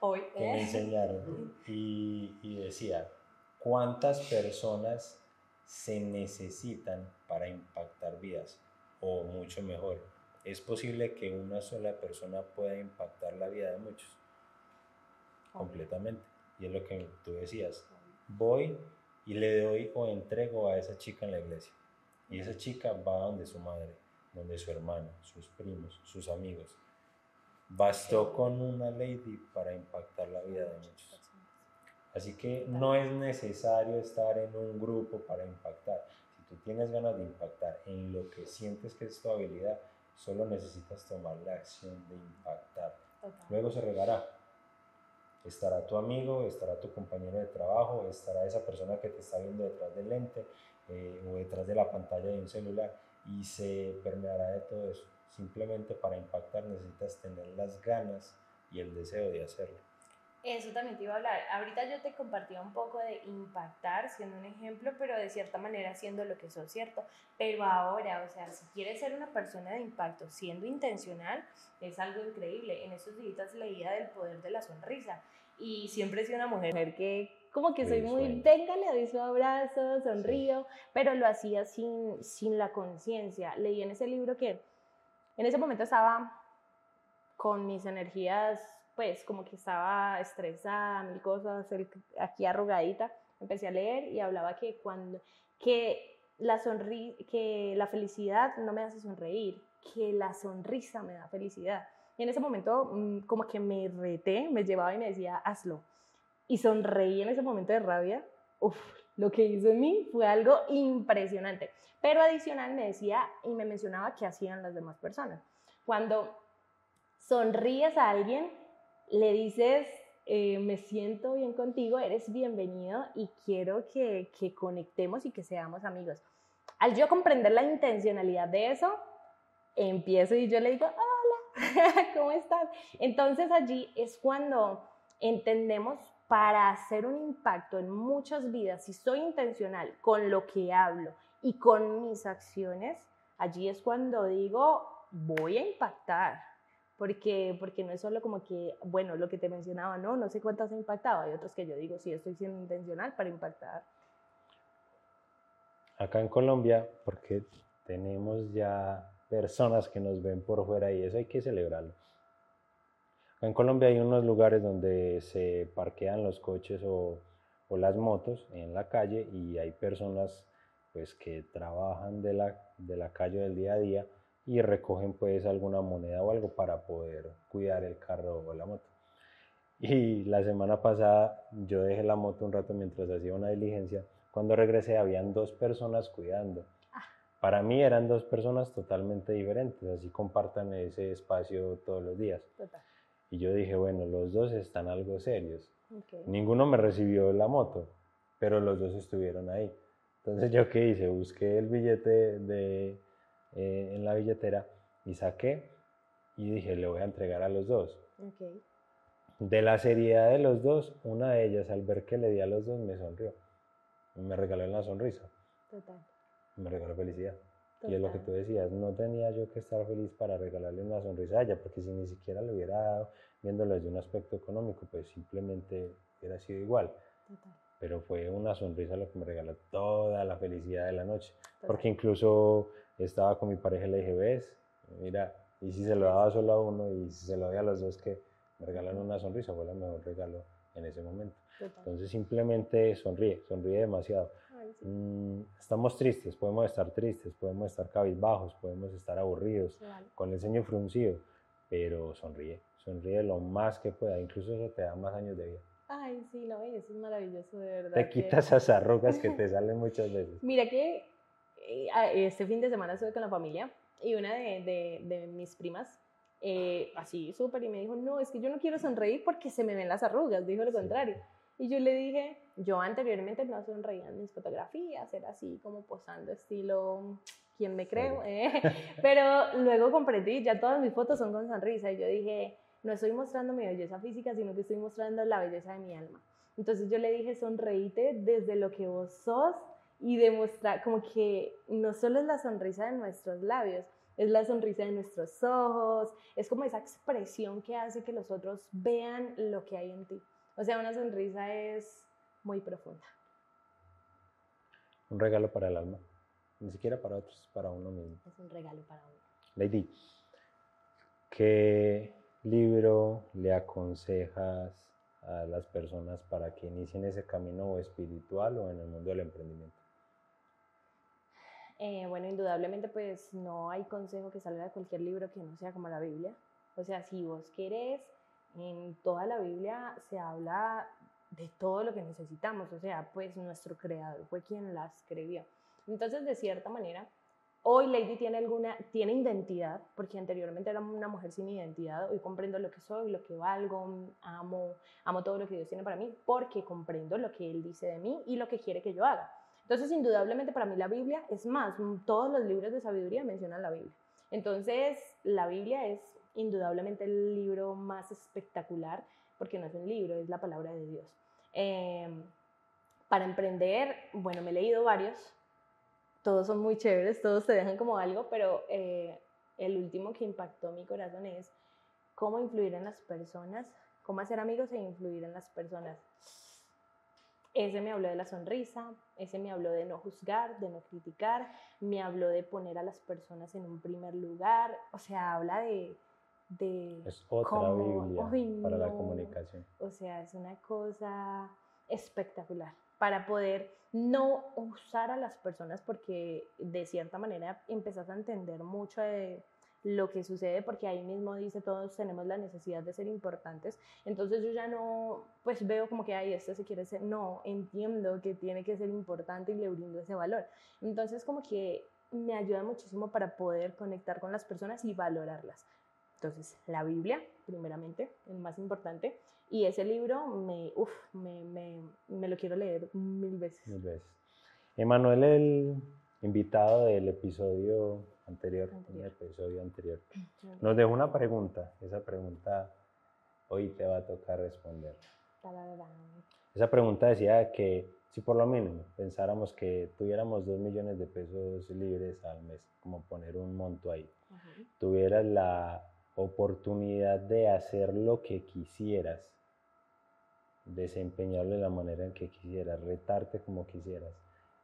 B: Hoy.
A: Que me enseñaron. Y, y decía, ¿cuántas personas se necesitan para impactar vidas? O mucho mejor, ¿es posible que una sola persona pueda impactar la vida de muchos? completamente. Y es lo que tú decías. Voy y le doy o entrego a esa chica en la iglesia. Y esa chica va donde su madre, donde su hermano, sus primos, sus amigos. Bastó con una lady para impactar la vida de muchos. Así que no es necesario estar en un grupo para impactar. Si tú tienes ganas de impactar en lo que sientes que es tu habilidad, solo necesitas tomar la acción de impactar. Luego se regará estará tu amigo, estará tu compañero de trabajo, estará esa persona que te está viendo detrás del lente eh, o detrás de la pantalla de un celular y se permeará de todo eso. Simplemente para impactar necesitas tener las ganas y el deseo de hacerlo.
B: Eso también te iba a hablar. Ahorita yo te compartía un poco de impactar siendo un ejemplo, pero de cierta manera siendo lo que sos, ¿cierto? Pero ahora, o sea, si quieres ser una persona de impacto siendo intencional, es algo increíble. En esos días leía del poder de la sonrisa y siempre he sido una mujer que como que soy muy, venga, le doy su abrazo, sonrío, pero lo hacía sin, sin la conciencia. Leí en ese libro que en ese momento estaba con mis energías pues como que estaba estresada, mil cosas, aquí arrugadita, empecé a leer y hablaba que cuando, que la, sonri que la felicidad no me hace sonreír, que la sonrisa me da felicidad. Y en ese momento mm, como que me reté, me llevaba y me decía, hazlo. Y sonreí en ese momento de rabia. Uf, lo que hizo en mí fue algo impresionante. Pero adicional me decía y me mencionaba qué hacían las demás personas. Cuando sonríes a alguien, le dices, eh, me siento bien contigo, eres bienvenido y quiero que, que conectemos y que seamos amigos. Al yo comprender la intencionalidad de eso, empiezo y yo le digo, hola, ¿cómo estás? Entonces allí es cuando entendemos para hacer un impacto en muchas vidas, si soy intencional con lo que hablo y con mis acciones, allí es cuando digo, voy a impactar, porque, porque no es solo como que, bueno, lo que te mencionaba, no, no sé cuántas ha impactado, hay otros que yo digo, sí, estoy siendo intencional para impactar.
A: Acá en Colombia, porque tenemos ya personas que nos ven por fuera y eso hay que celebrarlo. Acá en Colombia hay unos lugares donde se parquean los coches o, o las motos en la calle y hay personas pues que trabajan de la, de la calle del día a día y recogen pues alguna moneda o algo para poder cuidar el carro o la moto. Y la semana pasada yo dejé la moto un rato mientras hacía una diligencia. Cuando regresé habían dos personas cuidando. Ah. Para mí eran dos personas totalmente diferentes, así compartan ese espacio todos los días. Y yo dije, bueno, los dos están algo serios. Ninguno me recibió la moto, pero los dos estuvieron ahí. Entonces yo qué hice, busqué el billete de, eh, en la billetera y saqué y dije, le voy a entregar a los dos. De la seriedad de los dos, una de ellas al ver que le di a los dos me sonrió. Me regaló una sonrisa. Total. Me regaló felicidad. Y es lo que tú decías, no tenía yo que estar feliz para regalarle una sonrisa a ella, porque si ni siquiera le hubiera dado, viéndolo desde un aspecto económico, pues simplemente hubiera sido igual. Total. Pero fue una sonrisa lo que me regaló toda la felicidad de la noche. Porque incluso estaba con mi pareja y le dije, ves, mira, y si se lo daba solo a uno y si se lo doy a los dos que me regalan una sonrisa, fue el mejor regalo en ese momento. Entonces simplemente sonríe, sonríe demasiado. Mm, estamos tristes, podemos estar tristes, podemos estar cabizbajos, podemos estar aburridos, con el ceño fruncido, pero sonríe, sonríe lo más que pueda, incluso eso te da más años de vida.
B: Ay, sí, no, eso es maravilloso, de verdad.
A: Te quitas esas arrugas que te salen muchas veces.
B: Mira que eh, este fin de semana estuve con la familia y una de, de, mis primas, eh, así súper, y me dijo, no, es que yo no quiero sonreír porque se me ven las arrugas, dijo lo contrario. Y yo le dije, yo anteriormente no sonreía en mis fotografías, era así como posando estilo, ¿quién me creo? Eh, pero luego comprendí, ya todas mis fotos son con sonrisa y yo dije, no estoy mostrando mi belleza física, sino que estoy mostrando la belleza de mi alma. Entonces yo le dije, sonreíte desde lo que vos sos y demostrar como que no solo es la sonrisa de nuestros labios, es la sonrisa de nuestros ojos, es como esa expresión que hace que los otros vean lo que hay en ti. O sea, una sonrisa es muy profunda.
A: Un regalo para el alma, ni siquiera para otros, para uno mismo.
B: Es un regalo para uno.
A: Lady, ¿qué libro le aconsejas a las personas para que inicien ese camino espiritual o en el mundo del emprendimiento?
B: Eh, bueno, indudablemente pues no hay consejo que salga de cualquier libro que no sea como la Biblia. O sea, si vos querés, en toda la Biblia se habla de todo lo que necesitamos. O sea, pues nuestro creador fue quien la escribió. Entonces, de cierta manera, Hoy Lady tiene alguna, tiene identidad, porque anteriormente era una mujer sin identidad. Hoy comprendo lo que soy, lo que valgo, amo, amo todo lo que Dios tiene para mí, porque comprendo lo que Él dice de mí y lo que quiere que yo haga. Entonces, indudablemente para mí la Biblia es más, todos los libros de sabiduría mencionan la Biblia. Entonces, la Biblia es indudablemente el libro más espectacular, porque no es un libro, es la palabra de Dios. Em, para emprender, bueno, me he leído varios, todos son muy chéveres, todos te dejan como algo, pero eh, el último que impactó mi corazón es cómo influir en las personas, cómo hacer amigos e influir en las personas. Ese me habló de la sonrisa, ese me habló de no juzgar, de no criticar, me habló de poner a las personas en un primer lugar, o sea, habla de... de
A: es otra Biblia para la comunicación.
B: O sea, es una cosa espectacular. Para poder no usar a las personas porque de cierta manera empezás a entender mucho de lo que sucede porque ahí mismo dice todos tenemos la necesidad de ser importantes entonces yo ya no pues veo como que ahí este se quiere ser no entiendo que tiene que ser importante y le brindo ese valor. Entonces como que me ayuda muchísimo para poder conectar con las personas y valorarlas entonces la Biblia primeramente el más importante y ese libro me, uf, me, me, me, lo quiero leer mil veces.
A: Mil veces. Emanuel, el invitado del episodio anterior, anterior. episodio anterior, nos dejó una pregunta. Esa pregunta hoy te va a tocar responder. Esa pregunta decía que si por lo menos pensáramos que tuviéramos dos millones de pesos libres al mes, como poner un monto ahí, tuvieras la oportunidad de hacer lo que quisieras, desempeñarlo de la manera en que quisieras, retarte como quisieras,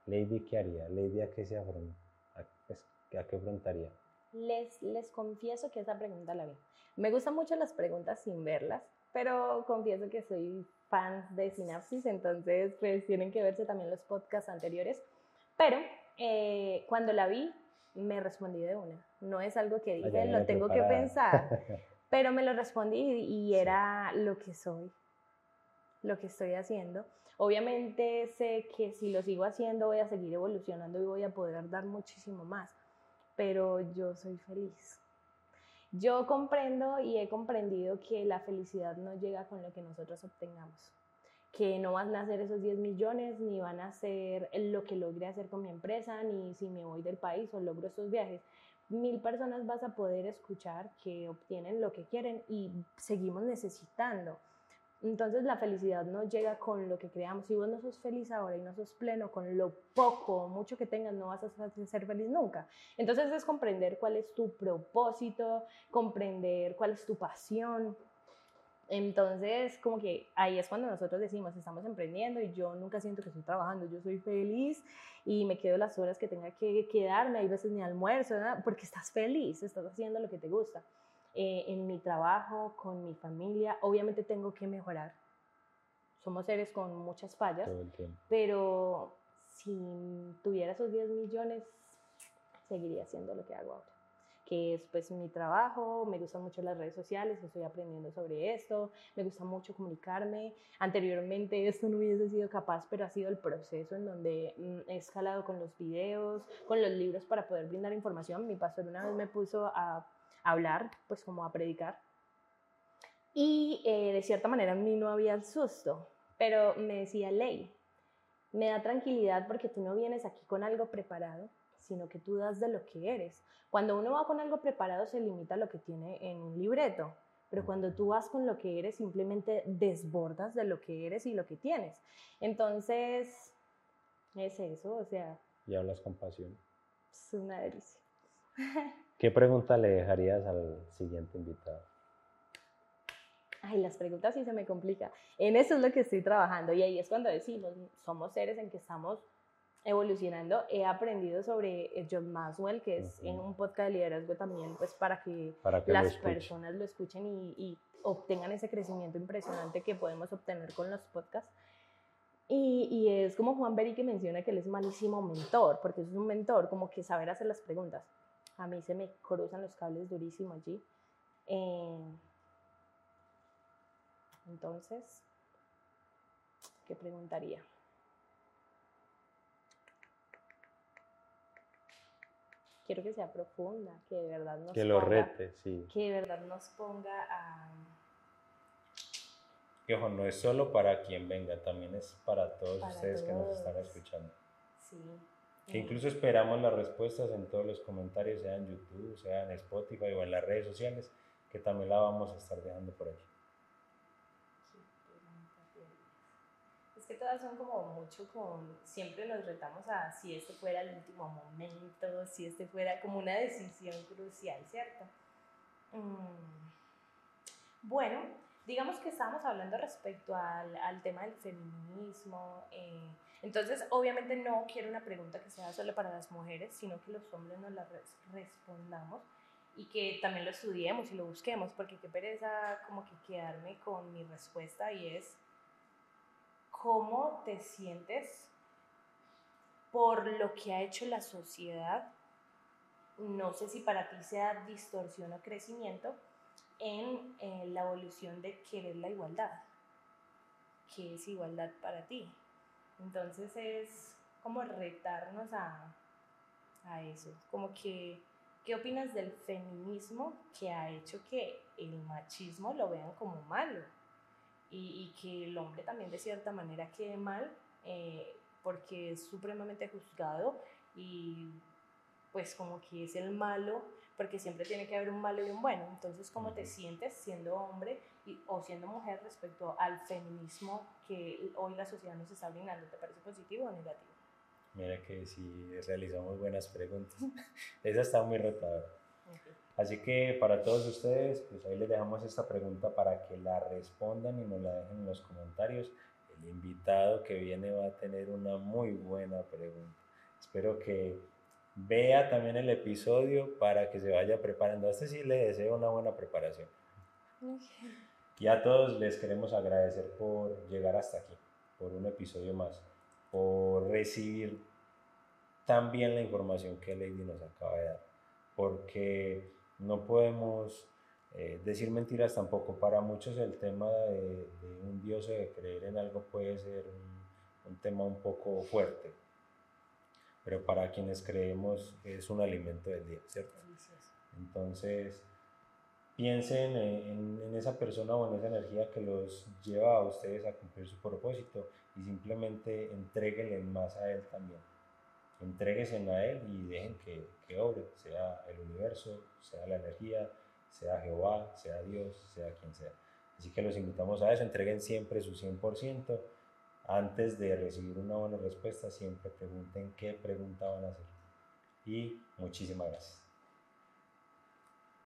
A: Lady, ¿qué haría? Lady, ¿a qué se ¿A qué afrontaría?
B: Les, les confieso que esa pregunta la vi. Me gustan mucho las preguntas sin verlas, pero confieso que soy fan de Sinapsis, entonces pues tienen que verse también los podcasts anteriores. Pero eh, cuando la vi, me respondí de una. No es algo que dije, lo tengo que pensar, pero me lo respondí y era lo que soy, lo que estoy haciendo. Obviamente sé que si lo sigo haciendo voy a seguir evolucionando y voy a poder dar muchísimo más, pero yo soy feliz. Yo comprendo y he comprendido que la felicidad no llega con lo que nosotros obtengamos, que no van a ser esos 10 millones, ni van a ser lo que logre hacer con mi empresa, ni si me voy del país o logro estos viajes. Mil personas vas a poder escuchar que obtienen lo que quieren y seguimos necesitando. Entonces la felicidad no llega con lo que creamos. Si vos no sos feliz ahora y no sos pleno con lo poco o mucho que tengas, no vas a ser feliz nunca. Entonces es comprender cuál es tu propósito, comprender cuál es tu pasión. Entonces, como que ahí es cuando nosotros decimos, estamos emprendiendo y yo nunca siento que estoy trabajando, yo soy feliz y me quedo las horas que tenga que quedarme, hay veces ni almuerzo, porque estás feliz, estás haciendo lo que te gusta. Eh, en mi trabajo, con mi familia. Obviamente tengo que mejorar. Somos seres con muchas fallas, pero si tuviera esos 10 millones, seguiría haciendo lo que hago ahora que es pues mi trabajo, me gustan mucho las redes sociales, estoy aprendiendo sobre esto, me gusta mucho comunicarme. Anteriormente esto no hubiese sido capaz, pero ha sido el proceso en donde mm, he escalado con los videos, con los libros para poder brindar información. Mi pastor una vez me puso a hablar, pues como a predicar. Y eh, de cierta manera a mí no había el susto, pero me decía, Ley, me da tranquilidad porque tú no vienes aquí con algo preparado, sino que tú das de lo que eres. Cuando uno va con algo preparado se limita a lo que tiene en un libreto, pero cuando tú vas con lo que eres simplemente desbordas de lo que eres y lo que tienes. Entonces, es eso, o sea...
A: Y hablas con pasión.
B: Es una delicia.
A: ¿Qué pregunta le dejarías al siguiente invitado?
B: Ay, las preguntas sí se me complica. En eso es lo que estoy trabajando y ahí es cuando decimos, somos seres en que estamos evolucionando. He aprendido sobre eh, John Maswell, que es en un podcast de liderazgo también, pues para que, las personas lo escuchen y, y, obtengan ese crecimiento impresionante que podemos obtener con los podcasts. Y, y, es como Juan Beri que menciona que él es malísimo mentor, porque es un mentor, como que saber hacer las preguntas a mí se me cruzan los cables durísimo allí. Eh, entonces, ¿qué preguntaría? Quiero que sea profunda, que de verdad nos
A: que lo rete, sí.
B: Que de verdad nos ponga a...
A: Que ojo, no es solo para quien venga, también es para todos ustedes que nos están escuchando. Sí. Que incluso esperamos las respuestas en todos los comentarios, sea en YouTube, sea en Spotify o en las redes sociales, que también la vamos a estar dejando por allí.
B: Es que todas son como mucho con, siempre nos retamos a si este fuera el último momento, si este fuera como una decisión crucial, ¿cierto? Mm. Bueno, digamos que estábamos hablando respecto al, al tema del feminismo. Eh, entonces, obviamente no quiero una pregunta que sea solo para las mujeres, sino que los hombres nos la respondamos y que también lo estudiemos y lo busquemos, porque qué pereza como que quedarme con mi respuesta y es, ¿cómo te sientes por lo que ha hecho la sociedad? No sé si para ti sea distorsión o crecimiento en eh, la evolución de querer la igualdad. ¿Qué es igualdad para ti? Entonces es como retarnos a, a eso, como que, ¿qué opinas del feminismo que ha hecho que el machismo lo vean como malo? Y, y que el hombre también de cierta manera quede mal eh, porque es supremamente juzgado y pues como que es el malo, porque siempre tiene que haber un malo y un bueno. Entonces, ¿cómo te sientes siendo hombre y, o siendo mujer respecto al feminismo que hoy la sociedad nos está brindando? ¿Te parece positivo o negativo?
A: Mira que si realizamos buenas preguntas. Esa está muy retadora. Así que para todos ustedes, pues ahí les dejamos esta pregunta para que la respondan y nos la dejen en los comentarios. el invitado que viene va a tener una muy buena pregunta. Espero que vea también el episodio para que se vaya preparando. A este sí le deseo una buena preparación. Y a todos les queremos agradecer por llegar hasta aquí, por un episodio más, por recibir tan bien la información que Lady nos acaba de dar, porque no podemos eh, decir mentiras tampoco. Para muchos el tema de, un Dios o de creer en algo puede ser un, un tema un poco fuerte, pero para quienes creemos es un alimento del día, ¿cierto? Entonces, piensen en, esa persona o en esa energía que los lleva a ustedes a cumplir su propósito y simplemente entreguenle más a él también. Entréguense a él y dejen que, que obre, sea el universo, sea la energía, sea Jehová, sea Dios, sea quien sea. Así que los invitamos a eso, entreguen siempre su 100%. Antes de recibir una buena respuesta, siempre pregunten qué pregunta van a hacer. Y muchísimas gracias.